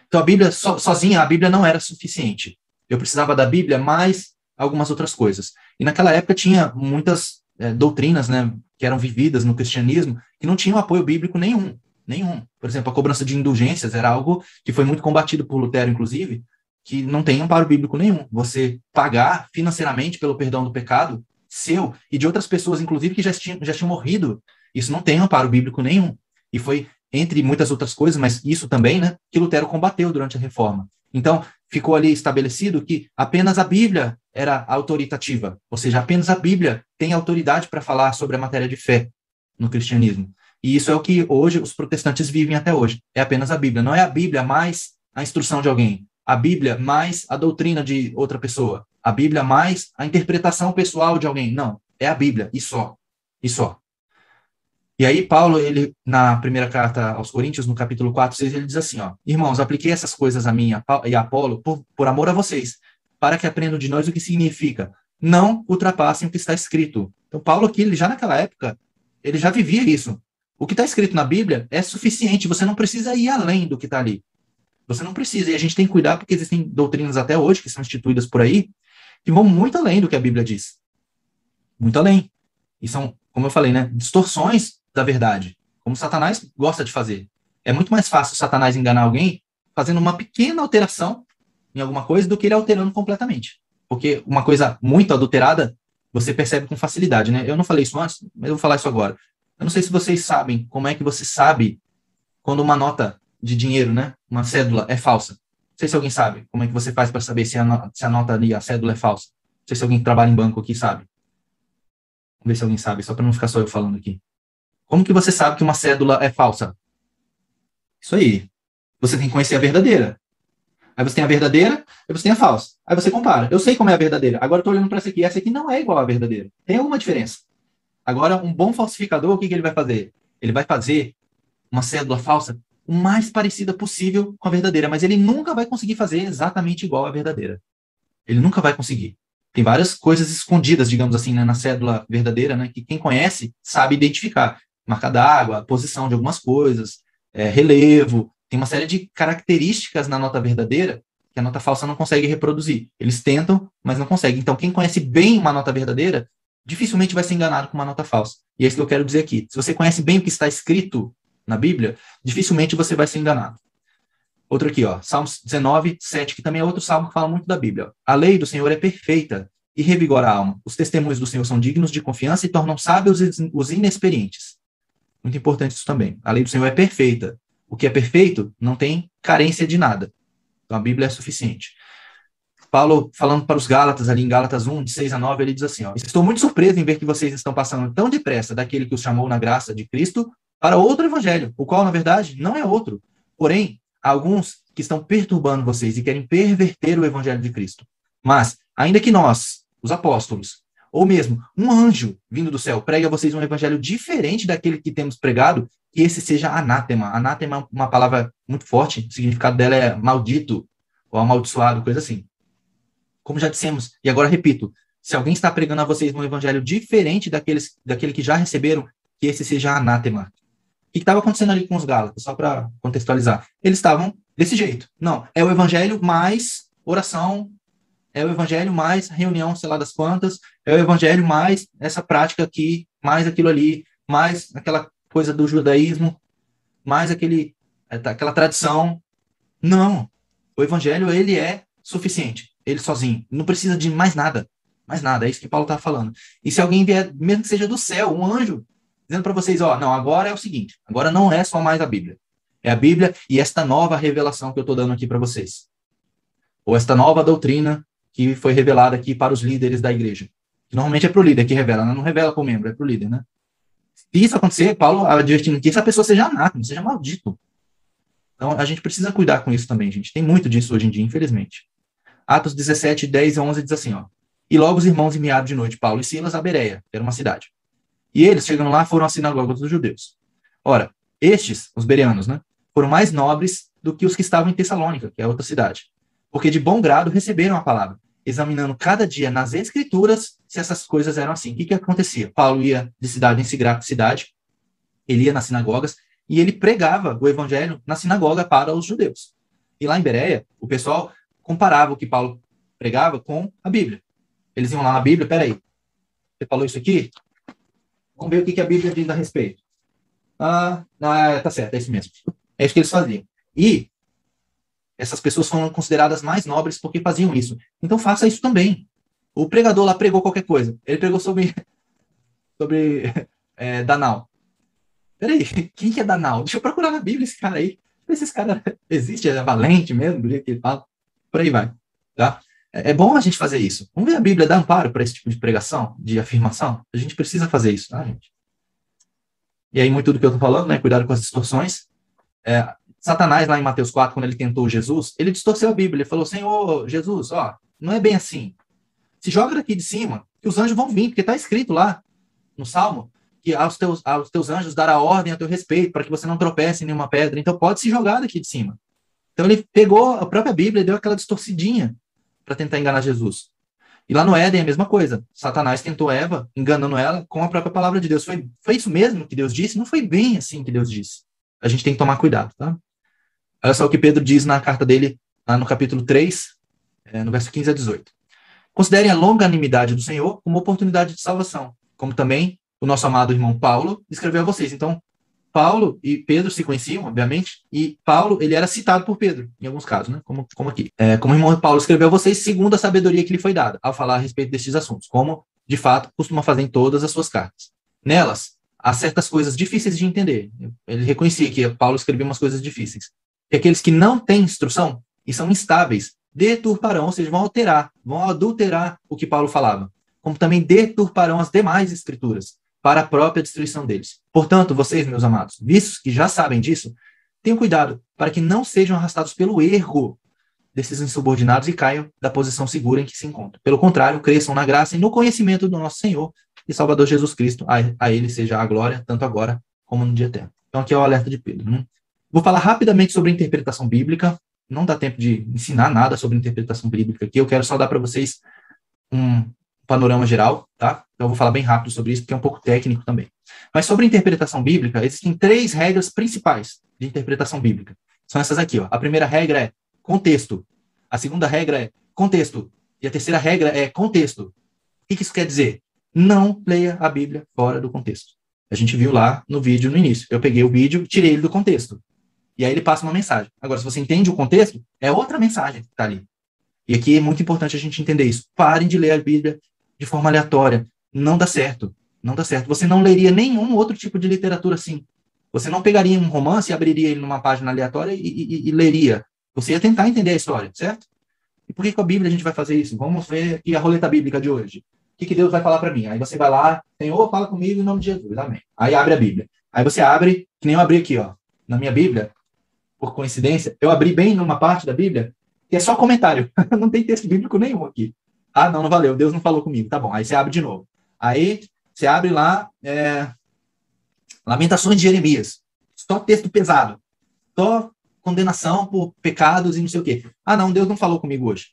Então a Bíblia so, sozinha, a Bíblia não era suficiente. Eu precisava da Bíblia mais algumas outras coisas. E naquela época tinha muitas é, doutrinas, né, que eram vividas no cristianismo que não tinham apoio bíblico nenhum. Nenhum. Por exemplo, a cobrança de indulgências era algo que foi muito combatido por Lutero, inclusive, que não tem amparo bíblico nenhum. Você pagar financeiramente pelo perdão do pecado seu e de outras pessoas, inclusive, que já tinham, já tinham morrido, isso não tem amparo bíblico nenhum. E foi, entre muitas outras coisas, mas isso também, né, que Lutero combateu durante a reforma. Então, ficou ali estabelecido que apenas a Bíblia era autoritativa, ou seja, apenas a Bíblia tem autoridade para falar sobre a matéria de fé no cristianismo. E isso é o que hoje os protestantes vivem até hoje. É apenas a Bíblia. Não é a Bíblia mais a instrução de alguém. a Bíblia mais a doutrina de outra pessoa, a Bíblia mais a interpretação pessoal de alguém. Não, é a Bíblia, e só. E só. E aí, Paulo, ele, na primeira carta aos Coríntios, no capítulo 4, 6, ele diz assim, ó, Irmãos, apliquei essas coisas a mim e a Apolo por, por amor a vocês, para que aprendam de nós o que significa. Não ultrapassem o que está escrito. Então, Paulo aqui, ele já naquela época, ele já vivia isso. O que está escrito na Bíblia é suficiente, você não precisa ir além do que está ali. Você não precisa, e a gente tem que cuidar, porque existem doutrinas até hoje, que são instituídas por aí, que vão muito além do que a Bíblia diz. Muito além. E são, como eu falei, né, distorções da verdade, como Satanás gosta de fazer. É muito mais fácil Satanás enganar alguém fazendo uma pequena alteração em alguma coisa do que ele alterando completamente. Porque uma coisa muito adulterada, você percebe com facilidade, né? Eu não falei isso antes, mas eu vou falar isso agora. Eu não sei se vocês sabem como é que você sabe quando uma nota de dinheiro, né, uma cédula é falsa. Não sei se alguém sabe como é que você faz para saber se a, nota, se a nota ali, a cédula é falsa. Não sei se alguém que trabalha em banco aqui sabe. Vamos ver se alguém sabe, só para não ficar só eu falando aqui. Como que você sabe que uma cédula é falsa? Isso aí. Você tem que conhecer a verdadeira. Aí você tem a verdadeira, aí você tem a falsa. Aí você compara. Eu sei como é a verdadeira. Agora eu estou olhando para essa aqui. Essa aqui não é igual à verdadeira. Tem alguma diferença. Agora, um bom falsificador, o que, que ele vai fazer? Ele vai fazer uma cédula falsa o mais parecida possível com a verdadeira, mas ele nunca vai conseguir fazer exatamente igual à verdadeira. Ele nunca vai conseguir. Tem várias coisas escondidas, digamos assim, né, na cédula verdadeira, né, que quem conhece sabe identificar marca d'água, posição de algumas coisas, é, relevo, tem uma série de características na nota verdadeira que a nota falsa não consegue reproduzir. Eles tentam, mas não conseguem. Então, quem conhece bem uma nota verdadeira, dificilmente vai ser enganado com uma nota falsa. E é isso que eu quero dizer aqui. Se você conhece bem o que está escrito na Bíblia, dificilmente você vai ser enganado. Outro aqui, ó, Salmos 19, 7, que também é outro salmo que fala muito da Bíblia. A lei do Senhor é perfeita e revigora a alma. Os testemunhos do Senhor são dignos de confiança e tornam sábios os inexperientes. Muito importante isso também. A lei do Senhor é perfeita. O que é perfeito não tem carência de nada. Então a Bíblia é suficiente. Paulo, falando para os Gálatas, ali em Gálatas 1, de 6 a 9, ele diz assim: ó, Estou muito surpreso em ver que vocês estão passando tão depressa daquele que os chamou na graça de Cristo para outro evangelho, o qual, na verdade, não é outro. Porém, alguns que estão perturbando vocês e querem perverter o evangelho de Cristo. Mas, ainda que nós, os apóstolos, ou mesmo um anjo vindo do céu pregue a vocês um evangelho diferente daquele que temos pregado, que esse seja anátema. Anátema é uma palavra muito forte, o significado dela é maldito ou amaldiçoado, coisa assim. Como já dissemos, e agora repito, se alguém está pregando a vocês um evangelho diferente daqueles, daquele que já receberam, que esse seja anátema. Que estava acontecendo ali com os Gálatas, só para contextualizar? Eles estavam desse jeito. Não, é o evangelho mais oração, é o evangelho mais reunião, sei lá das quantas, é o evangelho mais essa prática aqui, mais aquilo ali, mais aquela coisa do judaísmo, mais aquele, aquela tradição. Não. O evangelho, ele é suficiente, ele sozinho. Não precisa de mais nada. Mais nada, é isso que Paulo está falando. E se alguém vier, mesmo que seja do céu, um anjo, dizendo para vocês, ó, não, agora é o seguinte, agora não é só mais a Bíblia. É a Bíblia e esta nova revelação que eu estou dando aqui para vocês. Ou esta nova doutrina que foi revelada aqui para os líderes da igreja. Que normalmente é para o líder que revela, né? não revela para o membro, é para o líder, né? Se isso acontecer, Paulo advertindo que essa pessoa seja anátema, seja maldito. Então, a gente precisa cuidar com isso também, gente. Tem muito disso hoje em dia, infelizmente. Atos 17, 10 e 11 diz assim, ó. E logo os irmãos enviaram de noite Paulo e Silas a Bereia, que era uma cidade. E eles, chegando lá, foram à sinagoga dos judeus. Ora, estes, os bereanos, né, foram mais nobres do que os que estavam em Tessalônica, que é outra cidade, porque de bom grado receberam a palavra examinando cada dia nas escrituras se essas coisas eram assim. O que, que acontecia? Paulo ia de cidade em cidade, ele ia nas sinagogas e ele pregava o evangelho na sinagoga para os judeus. E lá em Bereia, o pessoal comparava o que Paulo pregava com a Bíblia. Eles iam lá na Bíblia, peraí, você falou isso aqui? Vamos ver o que, a Bíblia diz a respeito. Ah, tá certo, é isso mesmo. É isso que eles faziam. E essas pessoas foram consideradas mais nobres porque faziam isso. Então faça isso também. O pregador lá pregou qualquer coisa. Ele pregou sobre, [laughs] sobre [laughs] é, Danal. Peraí, [laughs] quem que é Danal? Deixa eu procurar na Bíblia esse cara aí. Esse cara existe, é valente mesmo, do jeito que ele fala. Por aí vai. Tá? É, é bom a gente fazer isso. Vamos ver a Bíblia dar amparo para esse tipo de pregação, de afirmação. A gente precisa fazer isso, tá, gente? E aí, muito do que eu estou falando, né? Cuidado com as distorções. É, Satanás, lá em Mateus 4, quando ele tentou Jesus, ele distorceu a Bíblia. Ele falou: Senhor Jesus, ó, não é bem assim. Se joga daqui de cima, que os anjos vão vir, porque está escrito lá no Salmo que aos teus, aos teus anjos dará ordem a teu respeito, para que você não tropece em nenhuma pedra. Então pode se jogar daqui de cima. Então ele pegou a própria Bíblia e deu aquela distorcidinha para tentar enganar Jesus. E lá no Éden é a mesma coisa. Satanás tentou Eva, enganando ela com a própria palavra de Deus. Foi, foi isso mesmo que Deus disse? Não foi bem assim que Deus disse. A gente tem que tomar cuidado, tá? Olha só o que Pedro diz na carta dele, lá no capítulo 3, é, no verso 15 a 18. Considerem a longanimidade do Senhor como oportunidade de salvação, como também o nosso amado irmão Paulo escreveu a vocês. Então, Paulo e Pedro se conheciam, obviamente, e Paulo, ele era citado por Pedro, em alguns casos, né? Como, como aqui. É, como o irmão Paulo escreveu a vocês, segundo a sabedoria que lhe foi dada, ao falar a respeito destes assuntos, como, de fato, costuma fazer em todas as suas cartas. Nelas, há certas coisas difíceis de entender. Ele reconhecia que Paulo escrevia umas coisas difíceis. Que aqueles que não têm instrução e são instáveis deturparão, ou seja, vão alterar, vão adulterar o que Paulo falava, como também deturparão as demais escrituras para a própria destruição deles. Portanto, vocês, meus amados, vistos que já sabem disso, tenham cuidado para que não sejam arrastados pelo erro desses insubordinados e caiam da posição segura em que se encontram. Pelo contrário, cresçam na graça e no conhecimento do nosso Senhor e Salvador Jesus Cristo. A, a ele seja a glória, tanto agora como no dia eterno. Então, aqui é o alerta de Pedro. Né? Vou falar rapidamente sobre interpretação bíblica. Não dá tempo de ensinar nada sobre interpretação bíblica aqui. Eu quero só dar para vocês um, panorama geral, tá? Então eu vou falar bem rápido sobre isso, porque é um pouco técnico também. Mas sobre interpretação bíblica, existem três regras principais de interpretação bíblica. São essas aqui, ó. A primeira regra é contexto. A segunda regra é contexto. E a terceira regra é contexto. O que isso quer dizer? Não leia a Bíblia fora do contexto. A gente viu lá no vídeo no início. Eu peguei o vídeo tirei ele do contexto. E aí ele passa uma mensagem. Agora, se você entende o contexto, é outra mensagem que está ali. E aqui é muito importante a gente entender isso. Parem de ler a Bíblia de forma aleatória. Não dá certo. Não dá certo. Você não leria nenhum outro tipo de literatura assim. Você não pegaria um romance e abriria ele numa página aleatória e, e, e leria. Você ia tentar entender a história, certo? E por que com a Bíblia a gente vai fazer isso? Vamos ver aqui a roleta bíblica de hoje. O que, que Deus vai falar para mim? Aí você vai lá, Senhor, fala comigo em nome de Jesus, amém. Aí abre a Bíblia. Aí você abre, que nem eu abri aqui, ó, na minha Bíblia, por coincidência, eu abri bem numa parte da Bíblia que é só comentário. [laughs] não tem texto bíblico nenhum aqui. Ah, não, não valeu, Deus não falou comigo. Tá bom, aí você abre de novo. Aí você abre lá é, Lamentações de Jeremias. Só texto pesado. Só condenação por pecados e não sei o quê. Ah, não, Deus não falou comigo hoje.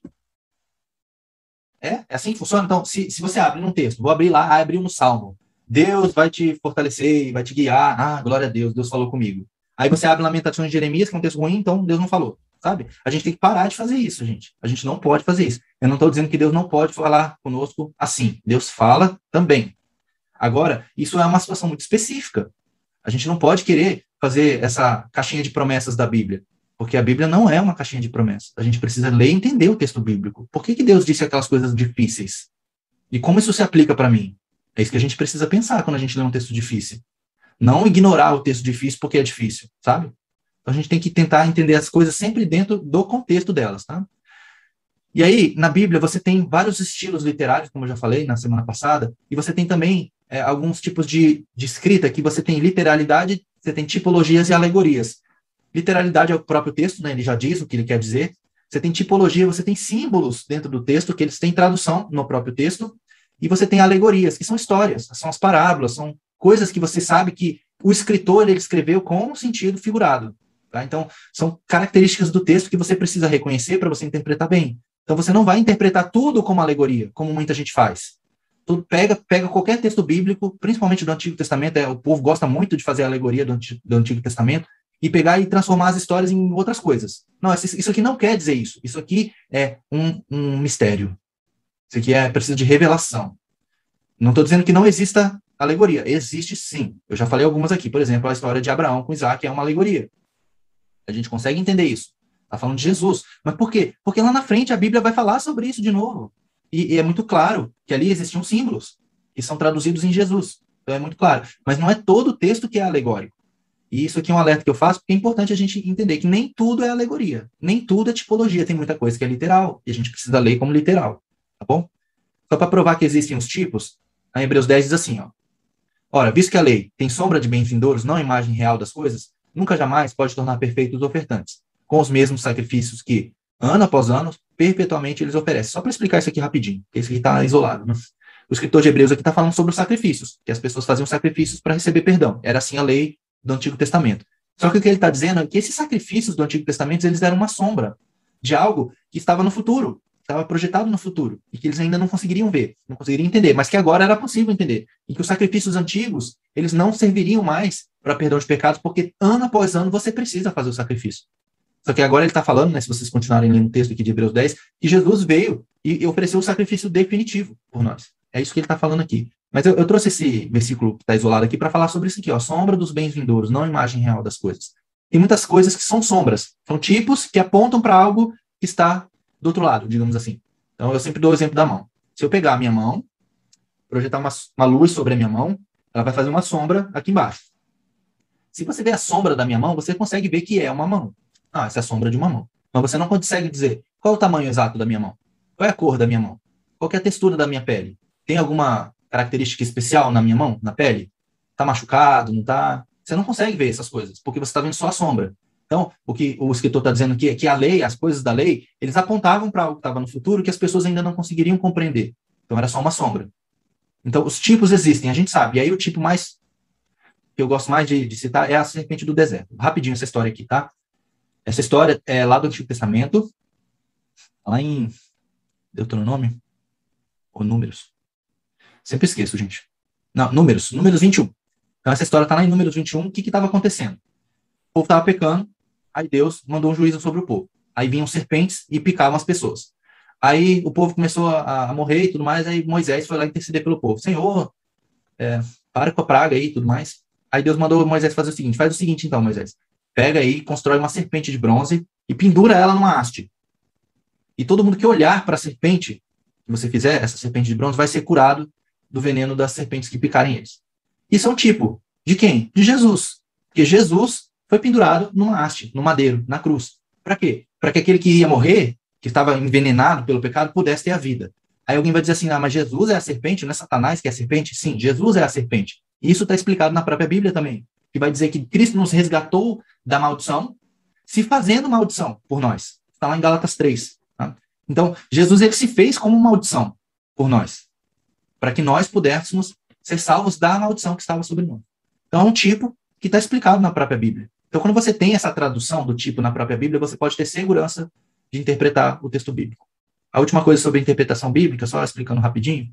É? É assim que funciona? Então, se, se você abre num texto, vou abrir lá, ah, abriu no Salmo. Deus vai te fortalecer, vai te guiar. Ah, glória a Deus, Deus falou comigo. Aí você abre Lamentações de Jeremias, que é um texto ruim, então Deus não falou sabe? A gente tem que parar de fazer isso, gente. A gente não pode fazer isso. Eu não estou dizendo que Deus não pode falar conosco assim. Deus fala também. Agora, isso é uma situação muito específica. A gente não pode querer fazer essa caixinha de promessas da Bíblia, porque a Bíblia não é uma caixinha de promessas. A gente precisa ler e entender o texto bíblico. Por que, que Deus disse aquelas coisas difíceis? E como isso se aplica para mim? É isso que a gente precisa pensar quando a gente lê um texto difícil. Não ignorar o texto difícil porque é difícil, sabe? Então a gente tem que tentar entender as coisas sempre dentro do contexto delas, tá? E aí, na Bíblia, você tem vários estilos literários, como eu já falei na semana passada, e você tem também é, alguns tipos de, de escrita que você tem literalidade, você tem tipologias e alegorias. Literalidade é o próprio texto, né? Ele já diz o que ele quer dizer. Você tem tipologia, você tem símbolos dentro do texto, que eles têm tradução no próprio texto. E você tem alegorias, que são histórias, são as parábolas, são coisas que você sabe que o escritor ele escreveu com um sentido figurado. Tá? Então, são características do texto que você precisa reconhecer para você interpretar bem. Então, você não vai interpretar tudo como alegoria, como muita gente faz. Tu pega, pega qualquer texto bíblico, principalmente do Antigo Testamento, é, o povo gosta muito de fazer alegoria do, do Antigo Testamento, e pegar e transformar as histórias em outras coisas. Não, isso aqui não quer dizer isso. Isso aqui é um, um mistério. Isso aqui é precisa de revelação. Não estou dizendo que não exista alegoria. Existe sim. Eu já falei algumas aqui. Por exemplo, a história de Abraão com Isaac é uma alegoria. A gente consegue entender isso. Está falando de Jesus. Mas por quê? Porque lá na frente a Bíblia vai falar sobre isso de novo. E, e, é muito claro que ali existiam símbolos que são traduzidos em Jesus. Então é muito claro. Mas não é todo o texto que é alegórico. E isso aqui é um alerta que eu faço, porque é importante a gente entender que nem tudo é alegoria, nem tudo é tipologia, tem muita coisa que é literal, e a gente precisa ler como literal, tá bom? Só para provar que existem os tipos, a Hebreus 10 diz assim, ó. Ora, visto que a lei tem sombra de bem-vindouros, não imagem real das coisas, nunca jamais pode tornar perfeitos os ofertantes, com os mesmos sacrifícios que, ano após ano, perpetuamente eles oferecem. Só para explicar isso aqui rapidinho, esse aqui está isolado. Né? O escritor de Hebreus aqui está falando sobre os sacrifícios, que as pessoas faziam sacrifícios para receber perdão. Era assim a lei do Antigo Testamento. Só que o que ele está dizendo é que esses sacrifícios do Antigo Testamento eles eram uma sombra de algo que estava no futuro, estava projetado no futuro, e que eles ainda não conseguiriam ver, não conseguiriam entender, mas que agora era possível entender. E que os sacrifícios antigos, eles não serviriam mais para perdão de pecados, porque ano após ano você precisa fazer o sacrifício. Só que agora ele está falando, né, se vocês continuarem lendo o texto aqui de Hebreus 10, que Jesus veio e ofereceu o sacrifício definitivo por nós. É isso que ele está falando aqui. Mas eu, eu, trouxe esse versículo que está isolado aqui para falar sobre isso aqui, ó, sombra dos bens vindouros, não imagem real das coisas. Tem muitas coisas que são sombras, são tipos que apontam para algo que está do outro lado, digamos assim. Então eu sempre dou o exemplo da mão. Se eu pegar a minha mão, projetar uma, uma luz sobre a minha mão, ela vai fazer uma sombra aqui embaixo. Se você vê a sombra da minha mão, você consegue ver que é uma mão. Ah, essa é a sombra de uma mão. Mas você não consegue dizer qual é o tamanho exato da minha mão, qual é a cor da minha mão, qual é a textura da minha pele. Tem alguma característica especial na minha mão, na pele? Tá machucado, não tá? Você não consegue ver essas coisas, porque você está vendo só a sombra. Então, o que o escritor está dizendo aqui é que a lei, as coisas da lei, eles apontavam para algo que estava no futuro que as pessoas ainda não conseguiriam compreender. Então, era só uma sombra. Então, os tipos existem, a gente sabe. E aí, o tipo mais que eu gosto mais de, de citar é a serpente do deserto. Rapidinho essa história aqui, tá? Essa história é lá do Antigo Testamento, lá em Deuteronômio, ou Números. Sempre esqueço, gente. Não, Números, Números 21. Então, essa história está lá em Números 21. O que estava acontecendo? O povo estava pecando, aí Deus mandou um juízo sobre o povo. Aí vinham serpentes e picavam as pessoas. Aí o povo começou a, a morrer e tudo mais, aí Moisés foi lá interceder pelo povo. Senhor, é, para com a praga aí e tudo mais. Aí Deus mandou Moisés fazer o seguinte: faz o seguinte então, Moisés. Pega aí, constrói uma serpente de bronze e pendura ela numa haste. E todo mundo que olhar para a serpente que você fizer, essa serpente de bronze, vai ser curado do veneno das serpentes que picarem eles. Isso é um tipo. De quem? De Jesus. Porque Jesus foi pendurado numa haste, no madeiro, na cruz. Para quê? Para que aquele que ia morrer, que estava envenenado pelo pecado, pudesse ter a vida. Aí alguém vai dizer assim: ah, mas Jesus é a serpente, não é Satanás que é a serpente? Sim, Jesus é a serpente. Isso está explicado na própria Bíblia também. Que vai dizer que Cristo nos resgatou da maldição, se fazendo maldição por nós. Está lá em Gálatas 3. Tá? Então, Jesus ele se fez como maldição por nós, para que nós pudéssemos ser salvos da maldição que estava sobre nós. Então, é um tipo que está explicado na própria Bíblia. Então, quando você tem essa tradução do tipo na própria Bíblia, você pode ter segurança de interpretar o texto bíblico. A última coisa sobre a interpretação bíblica, só explicando rapidinho,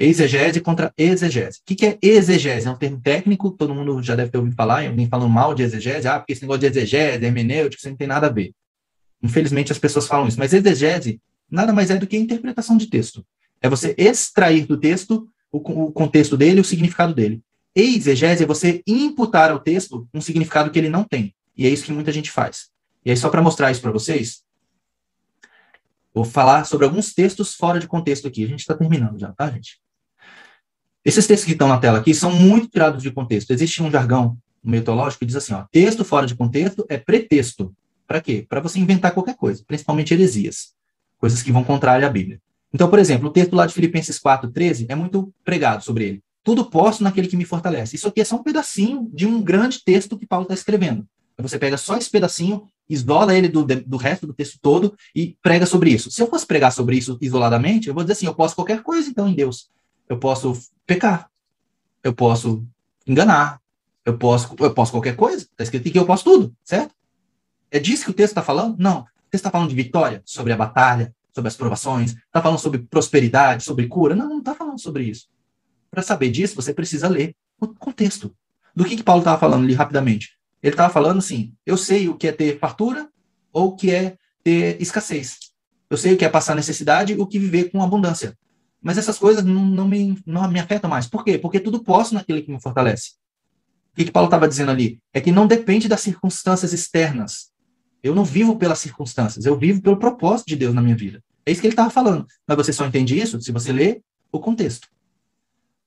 exegese contra exegese. O que é exegese? É um termo técnico, todo mundo já deve ter ouvido falar, alguém falando mal de exegese, ah, porque esse negócio de exegese, hermenêutico, isso não tem nada a ver. Infelizmente as pessoas falam isso, mas exegese nada mais é do que interpretação de texto. É você extrair do texto o, o contexto dele, o significado dele. Exegese é você imputar ao texto um significado que ele não tem. E é isso que muita gente faz. E aí, só para mostrar isso para vocês, vou falar sobre alguns textos fora de contexto aqui. A gente está terminando já, tá, gente? Esses textos que estão na tela aqui são muito tirados de contexto. Existe um jargão metodológico que diz assim: ó, texto fora de contexto é pretexto. Para quê? Para você inventar qualquer coisa, principalmente heresias, coisas que vão contrário à Bíblia. Então, por exemplo, o texto lá de Filipenses 4,13 é muito pregado sobre ele. Tudo posso naquele que me fortalece. Isso aqui é só um pedacinho de um grande texto que Paulo está escrevendo. Você pega só esse pedacinho, isola ele do, do resto do texto todo e prega sobre isso. Se eu fosse pregar sobre isso isoladamente, eu vou dizer assim: eu posso qualquer coisa então em Deus. Eu posso pecar, eu posso enganar, eu posso, eu posso qualquer coisa. Está escrito aqui que eu posso tudo, certo? É disso que o texto está falando? Não. O texto está falando de vitória, sobre a batalha, sobre as provações, está falando sobre prosperidade, sobre cura. Não, não está falando sobre isso. Para saber disso, você precisa ler o contexto. Do que, que Paulo estava falando ali rapidamente? Ele estava falando assim: eu sei o que é ter fartura ou o que é ter escassez. Eu sei o que é passar necessidade e o que viver com abundância. Mas essas coisas não, não, me, não me afetam mais. Por quê? Porque tudo posso naquele que me fortalece. O que, que Paulo estava dizendo ali? É que não depende das circunstâncias externas. Eu não vivo pelas circunstâncias, eu vivo pelo propósito de Deus na minha vida. É isso que ele estava falando. Mas você só entende isso se você lê o contexto.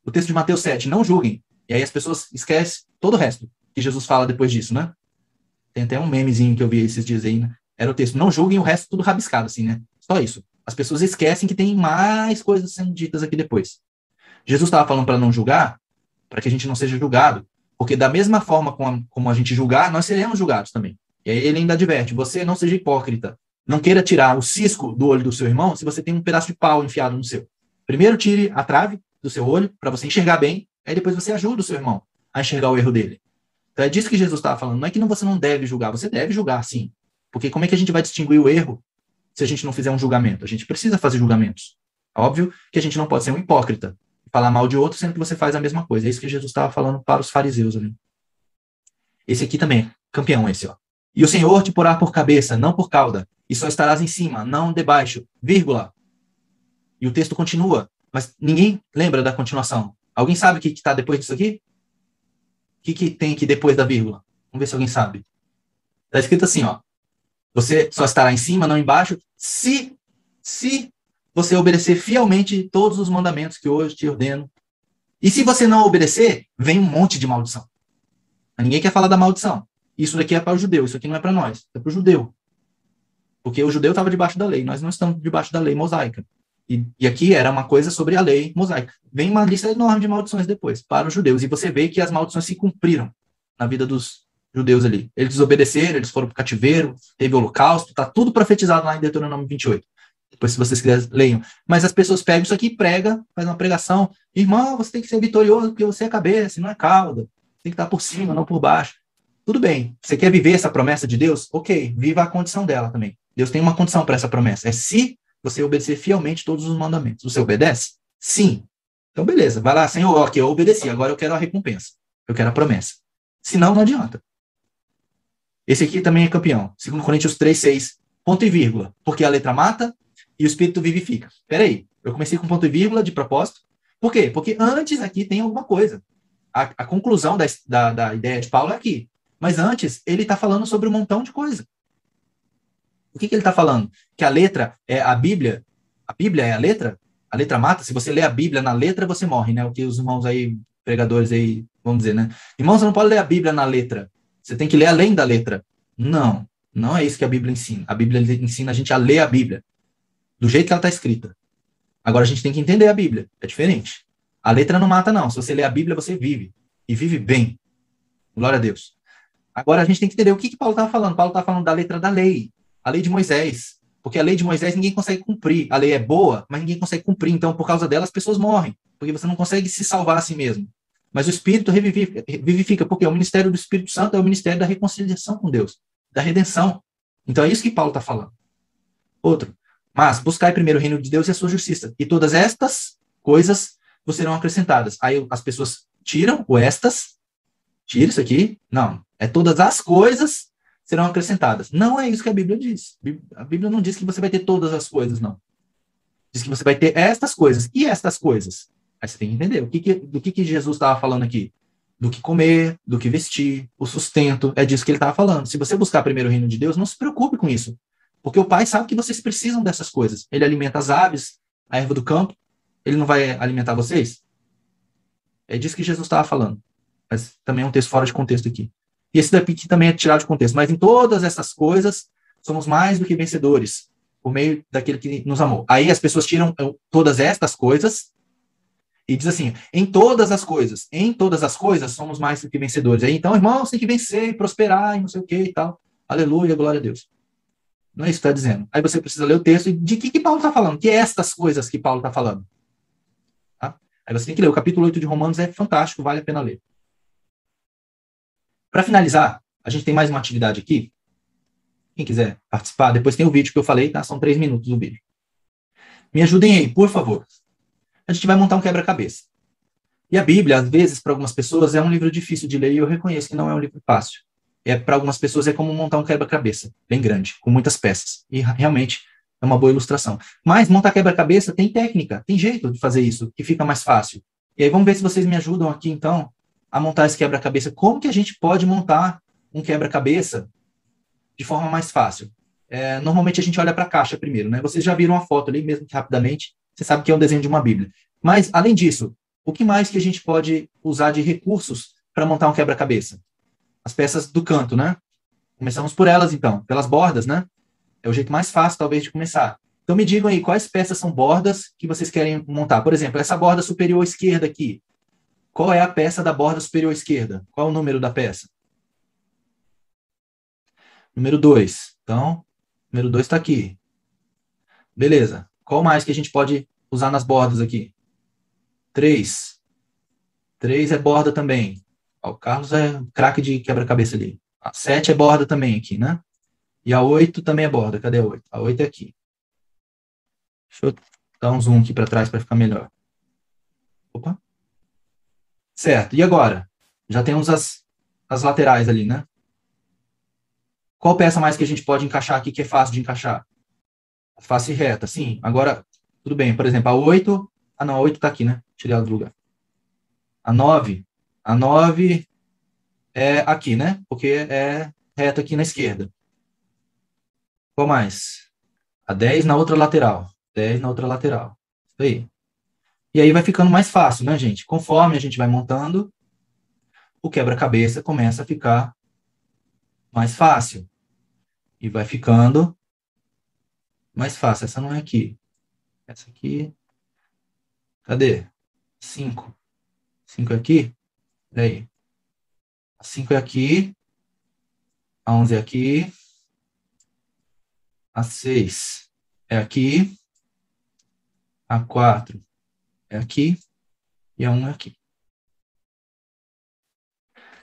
O texto de Mateus 7, não julguem. E aí as pessoas esquecem todo o resto que Jesus fala depois disso, né? Tem até um memezinho que eu vi esses dias aí, né? Era o texto, não julguem o resto tudo rabiscado, assim, né? Só isso. As pessoas esquecem que tem mais coisas sendo ditas aqui depois. Jesus estava falando para não julgar, para que a gente não seja julgado. Porque da mesma forma como a, como a gente julgar, nós seremos julgados também. E ele ainda adverte: você não seja hipócrita. Não queira tirar o cisco do olho do seu irmão se você tem um pedaço de pau enfiado no seu. Primeiro tire a trave do seu olho para você enxergar bem, aí depois você ajuda o seu irmão a enxergar o erro dele. Então é disso que Jesus estava falando. Não é que não, você não deve julgar, você deve julgar sim. Porque como é que a gente vai distinguir o erro se a gente não fizer um julgamento? A gente precisa fazer julgamentos. Óbvio que a gente não pode ser um hipócrita e falar mal de outro sendo que você faz a mesma coisa. É isso que Jesus estava falando para os fariseus ali. Esse aqui também, campeão esse, ó. E o Senhor te porá por cabeça, não por cauda, e só estarás em cima, não debaixo, vírgula. E o texto continua, mas ninguém lembra da continuação. Alguém sabe o que está depois disso aqui? O que, que tem aqui depois da vírgula? Vamos ver se alguém sabe. Está escrito assim, ó. Você só estará em cima, não embaixo, se, se você obedecer fielmente todos os mandamentos que hoje te ordeno. E se você não obedecer, vem um monte de maldição. Ninguém quer falar da maldição. Isso daqui é para o judeu, isso aqui não é para nós, é para o judeu. Porque o judeu estava debaixo da lei, nós não estamos debaixo da lei mosaica. E, e, aqui era uma coisa sobre a lei mosaica. Vem uma lista enorme de maldições depois, para os judeus. E você vê que as maldições se cumpriram na vida dos judeus ali. Eles desobedeceram, eles foram para o cativeiro, teve holocausto, está tudo profetizado lá em Deuteronômio 28. Depois, se vocês quiserem, leiam. Mas as pessoas pegam isso aqui e prega, faz uma pregação. Irmão, você tem que ser vitorioso porque você é cabeça, não é cauda. Tem que estar por cima, não por baixo. Tudo bem. Você quer viver essa promessa de Deus? Ok, viva a condição dela também. Deus tem uma condição para essa promessa. É se você obedecer fielmente todos os mandamentos. Você obedece? Sim. Então, beleza. Vai lá, Senhor, ok, eu obedeci. Agora eu quero a recompensa. Eu quero a promessa. Senão, não adianta. Esse aqui também é campeão. 2 Coríntios 3, 6. Ponto e vírgula. Porque a letra mata e o espírito vivifica. Peraí. Eu comecei com ponto e vírgula de propósito. Por quê? Porque antes aqui tem alguma coisa. A, a conclusão da, da, da ideia de Paulo é aqui. Mas antes, ele está falando sobre um montão de coisa. O que, que ele está falando? Que a letra é a Bíblia. A Bíblia é a letra? A letra mata? Se você lê a Bíblia na letra, você morre, né? O que os irmãos aí, pregadores aí, vão dizer, né? Irmãos, você não pode ler a Bíblia na letra. Você tem que ler além da letra. Não, não é isso que a Bíblia ensina. A Bíblia ensina a gente a ler a Bíblia do jeito que ela está escrita. Agora a gente tem que entender a Bíblia. É diferente. A letra não mata, não. Se você lê a Bíblia, você vive. E vive bem. Glória a Deus. Agora a gente tem que entender o que, que Paulo estava falando. Paulo estava falando da letra da lei, a lei de Moisés. Porque a lei de Moisés ninguém consegue cumprir. A lei é boa, mas ninguém consegue cumprir. Então, por causa dela, as pessoas morrem. Porque você não consegue se salvar a si mesmo. Mas o Espírito vivifica, porque o ministério do Espírito Santo é o ministério da reconciliação com Deus, da redenção. Então é isso que Paulo está falando. Outro. Mas buscai primeiro o reino de Deus e a sua justiça. E todas estas coisas vos serão acrescentadas. Aí as pessoas tiram o estas, tira isso aqui. Não, é todas as coisas serão acrescentadas. Não é isso que a Bíblia diz. A Bíblia não diz que você vai ter todas as coisas, não. Diz que você vai ter estas coisas. E estas coisas? Aí você tem que entender o que, que do que, que Jesus estava falando aqui. Do que comer, do que vestir, o sustento. É disso que ele estava falando. Se você buscar primeiro o reino de Deus, não se preocupe com isso. Porque o Pai sabe que vocês precisam dessas coisas. Ele alimenta as aves, a erva do campo. Ele não vai alimentar vocês? É disso que Jesus estava falando. Mas também é um texto fora de contexto aqui. E esse daqui também é tirado de contexto. Mas em todas essas coisas, somos mais do que vencedores, por meio daquele que nos amou. Aí as pessoas tiram eh, todas estas coisas e diz assim: em todas as coisas, em todas as coisas, somos mais do que vencedores. Então, irmãos, tem que vencer e prosperar e não sei o que e tal. Aleluia, glória a Deus. Não é isso que está dizendo. Aí você precisa ler o texto e de que, que Paulo está falando? Que é estas coisas que Paulo está falando. Tá? Aí você tem que ler. O capítulo 8 de Romanos é fantástico, vale a pena ler. Para finalizar, a gente tem mais uma atividade aqui. Quem quiser participar, depois tem o vídeo que eu falei, tá? São três minutos o vídeo. Me ajudem aí, por favor. A gente vai montar um quebra-cabeça. E a Bíblia, às vezes, para algumas pessoas, é um livro difícil de ler e eu reconheço que não é um livro fácil. É, para algumas pessoas é como montar um quebra-cabeça, bem grande, com muitas peças. E realmente é uma boa ilustração. Mas montar quebra-cabeça tem técnica, tem jeito de fazer isso, que fica mais fácil. E aí vamos ver se vocês me ajudam aqui, então, a montar esse quebra-cabeça. Como que a gente pode montar um quebra-cabeça de forma mais fácil? É, normalmente a gente olha para a caixa primeiro, né? Vocês já viram a foto ali, mesmo que rapidamente, você sabe que é um desenho de uma Bíblia. Mas, além disso, o que mais que a gente pode usar de recursos para montar um quebra-cabeça? As peças do canto, né? Começamos por elas, então, pelas bordas, né? É o jeito mais fácil, talvez, de começar. Então, me digam aí quais peças são bordas que vocês querem montar. Por exemplo, essa borda superior esquerda aqui, Qual é a peça da borda superior esquerda? Qual é o número da peça? Número 2. Então, número 2 está aqui. Beleza. Qual mais que a gente pode usar nas bordas aqui? 3. 3 é borda também. O Carlos é craque de quebra-cabeça ali. A 7 é borda também aqui, né? E a 8 também é borda. Cadê a 8? A 8 é aqui. Deixa eu dar um zoom aqui para trás para ficar melhor. Opa. Certo. E agora? Já temos as, as laterais ali, né? Qual peça mais que a gente pode encaixar aqui que é fácil de encaixar? Face reta, sim. Agora, tudo bem. Por exemplo, a 8. Ah, não, a 8 está aqui, né? Tirei ela do lugar. A 9. A 9 é aqui, né? Porque é reta aqui na esquerda. Qual mais? A 10 na outra lateral. 10 na outra lateral. Isso aí. E aí vai ficando mais fácil, né, gente? Conforme a gente vai montando, o quebra-cabeça começa a ficar mais fácil e vai ficando mais fácil. Essa não é aqui. Essa aqui. Cadê? 5. 5 é aqui? Peraí. A 5 é aqui. A 11 é aqui. A 6 é aqui. A 4 é aqui. E a 1 é aqui.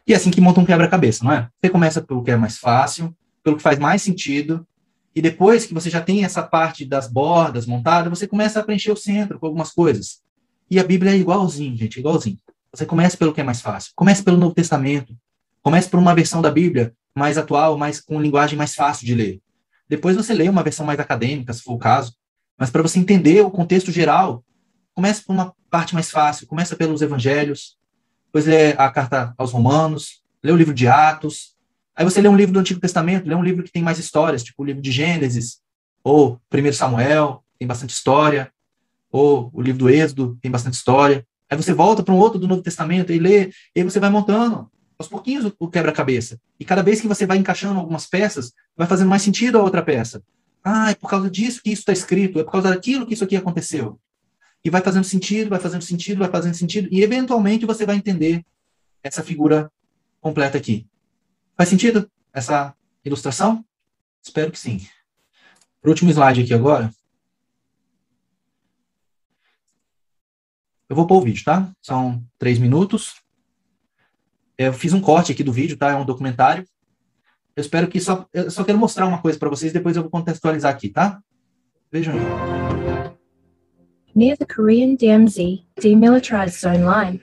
E é assim que monta um quebra-cabeça, não é? Você começa pelo que é mais fácil, pelo que faz mais sentido. E depois que você já tem essa parte das bordas montada, você começa a preencher o centro com algumas coisas. E a Bíblia é igualzinho, gente, igualzinho. Você começa pelo que é mais fácil. Comece pelo Novo Testamento. Comece por uma versão da Bíblia mais atual, mais com linguagem mais fácil de ler. Depois você lê uma versão mais acadêmica, se for o caso. Mas para você entender o contexto geral, comece por uma parte mais fácil. Começa pelos Evangelhos, depois lê a carta aos Romanos, lê o livro de Atos, Aí você lê um livro do Antigo Testamento, lê um livro que tem mais histórias, tipo o livro de Gênesis, ou 1 Samuel, tem bastante história, ou o livro do Êxodo, tem bastante história. Aí você volta para um outro do Novo Testamento e lê, e aí você vai montando aos pouquinhos o quebra-cabeça. E cada vez que você vai encaixando algumas peças, vai fazendo mais sentido a outra peça. Ah, é por causa disso que isso está escrito, é por causa daquilo que isso aqui aconteceu. E vai fazendo sentido, vai fazendo sentido, vai fazendo sentido, e eventualmente você vai entender essa figura completa aqui. Faz sentido essa ilustração? Espero que sim. O último slide aqui agora. Eu vou pôr o vídeo, tá? São três minutos. Eu fiz um corte aqui do vídeo, tá? É um documentário. Eu espero que só. Eu só quero mostrar uma coisa para vocês, depois eu vou contextualizar aqui, tá? Vejam aí. Near the Korean DMZ Demilitarized Zone Line,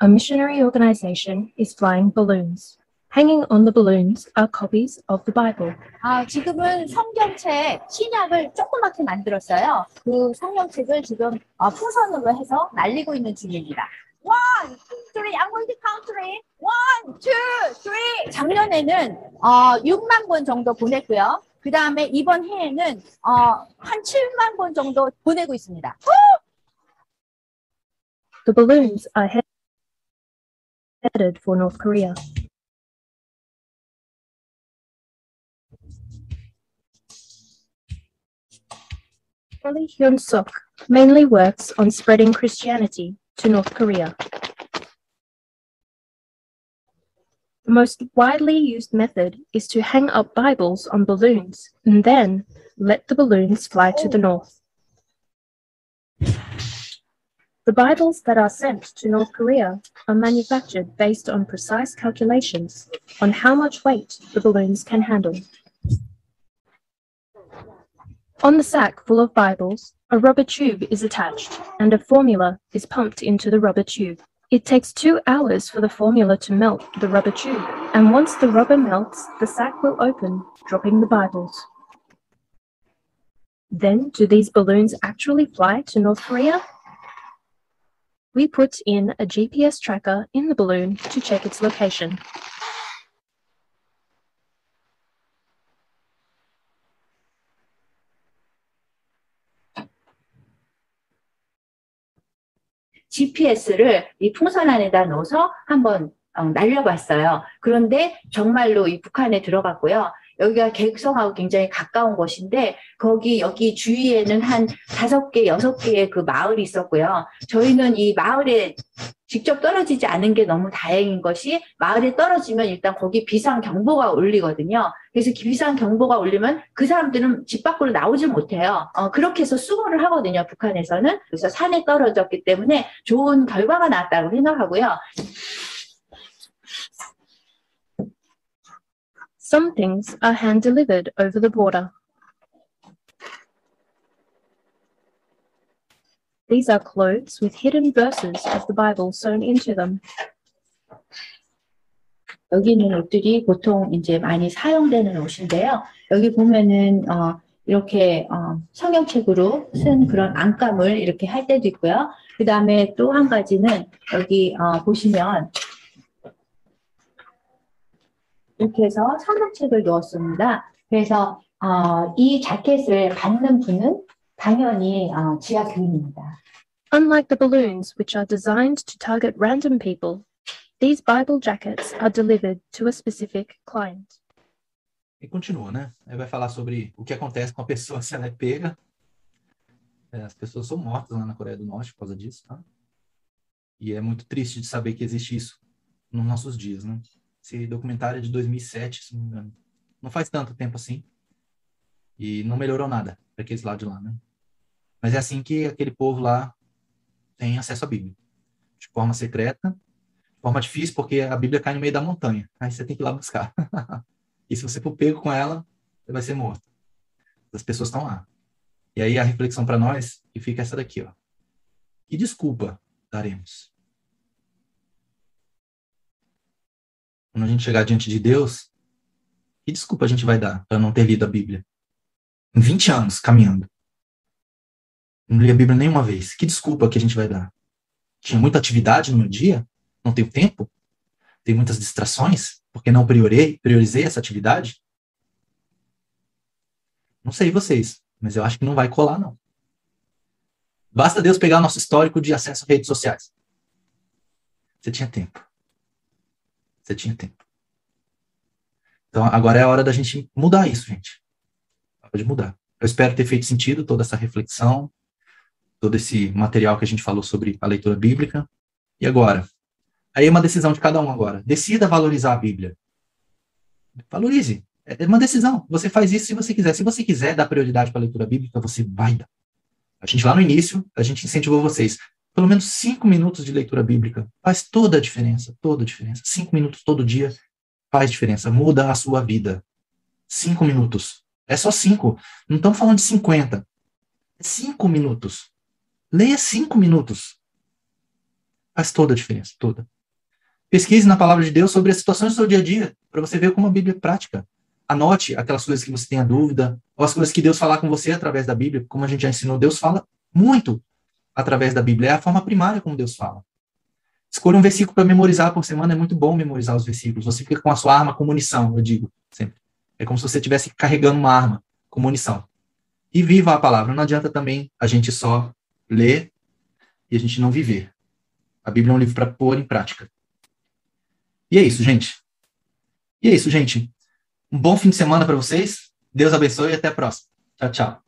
a missionary organization is flying balloons. Hanging on the balloons are copies of the Bible. 아, 지금은 성경책, 신약을 조그맣게 만들었어요. 그 성경책을 지금 어, 풍선으로 해서 날리고 있는 중입니다. One, two, three. I'm going to count three. One, two, three. 작년에는 어, 6만 권 정도 보냈고요. 그 다음에 이번 해에는 어, 한 7만 권 정도 보내고 있습니다. The balloons are headed for North Korea. Lee Hyun Suk mainly works on spreading Christianity to North Korea. The most widely used method is to hang up Bibles on balloons and then let the balloons fly to the north. The Bibles that are sent to North Korea are manufactured based on precise calculations on how much weight the balloons can handle. On the sack full of Bibles, a rubber tube is attached and a formula is pumped into the rubber tube. It takes two hours for the formula to melt the rubber tube, and once the rubber melts, the sack will open, dropping the Bibles. Then, do these balloons actually fly to North Korea? We put in a GPS tracker in the balloon to check its location. GPS를 이 풍선 안에다 넣어서 한번 어, 날려봤어요. 그런데 정말로 이 북한에 들어갔고요. 여기가 객성하고 굉장히 가까운 곳인데 거기 여기 주위에는 한 다섯 개, 여섯 개의 그 마을이 있었고요. 저희는 이 마을에 직접 떨어지지 않은 게 너무 다행인 것이 마을에 떨어지면 일단 거기 비상 경보가 울리거든요. 그래서 비상 경보가 울리면 그 사람들은 집 밖으로 나오질 못해요. 어, 그렇게 해서 수거를 하거든요. 북한에서는. 그래서 산에 떨어졌기 때문에 좋은 결과가 나왔다고 생각하고요. Some things are hand delivered over the border. These are clothes with hidden verses of the Bible sewn into them. 여기 있는 옷들이 보통 이제 많이 사용되는 옷인데요. 여기 보면은 어, 이렇게 어, 성경책으로 쓴 그런 안감을 이렇게 할 때도 있고요. 그 다음에 또 한 가지는 여기 어, 보시면 이렇게 해서 성경책을 넣었습니다. 그래서 어, 이 자켓을 받는 분은 당연히 어, 지하 교인입니다. Unlike the balloons, which are designed to target random people, these Bible jackets are delivered to a specific client. E continua, né? Aí vai falar sobre o que acontece com a pessoa [laughs] se ela é pega. É, as pessoas são mortas lá na Coreia do Norte por causa disso, tá? E é muito triste de saber que existe isso nos nossos dias, né? Esse documentário é de 2007, se não me engano. Não faz tanto tempo assim. E não melhorou nada para aqueles lados de lá, né? Mas é assim que aquele povo lá tem acesso à Bíblia. De forma secreta, de forma difícil, porque a Bíblia cai no meio da montanha. Aí você tem que ir lá buscar. [laughs] e se você for pego com ela, você vai ser morto. As pessoas estão lá. E aí a reflexão para nós que fica essa daqui, ó. Que desculpa daremos? Quando a gente chegar diante de Deus, que desculpa a gente vai dar para não ter lido a Bíblia? Em 20 anos caminhando. Não li a Bíblia nenhuma vez. Que desculpa que a gente vai dar? Tinha muita atividade no meu dia? Não tenho tempo? Tenho muitas distrações? Porque não priorei, priorizei essa atividade? Não sei vocês, mas eu acho que não vai colar, não. Basta Deus pegar nosso histórico de acesso a redes sociais. Você tinha tempo. Você tinha tempo. Então agora é a hora da gente mudar isso, gente. Pode mudar. Eu espero ter feito sentido toda essa reflexão, todo esse material que a gente falou sobre a leitura bíblica. E agora? Aí é uma decisão de cada um agora. Decida valorizar a Bíblia. Valorize. É uma decisão. Você faz isso se você quiser. Se você quiser dar prioridade para a leitura bíblica, você vai dar. A gente lá no início, a gente incentivou vocês. Pelo menos cinco minutos de leitura bíblica faz toda a diferença, toda a diferença. Cinco minutos todo dia faz diferença, muda a sua vida. Cinco minutos. É só cinco. Não estamos falando de cinquenta. É cinco minutos. Leia cinco minutos. Faz toda a diferença, toda. Pesquise na palavra de Deus sobre as situações do seu dia a dia, para você ver como a Bíblia é prática. Anote aquelas coisas que você tenha dúvida, ou as coisas que Deus falar com você através da Bíblia, como a gente já ensinou, Deus fala muito através da Bíblia, é a forma primária como Deus fala. Escolha um versículo para memorizar por semana, é muito bom memorizar os versículos. Você fica com a sua arma com munição, eu digo sempre. É como se você estivesse carregando uma arma com munição. E viva a palavra. Não adianta também a gente só ler e a gente não viver. A Bíblia é um livro para pôr em prática. E é isso, gente. E é isso, gente. Um bom fim de semana para vocês. Deus abençoe e até a próxima. Tchau, tchau.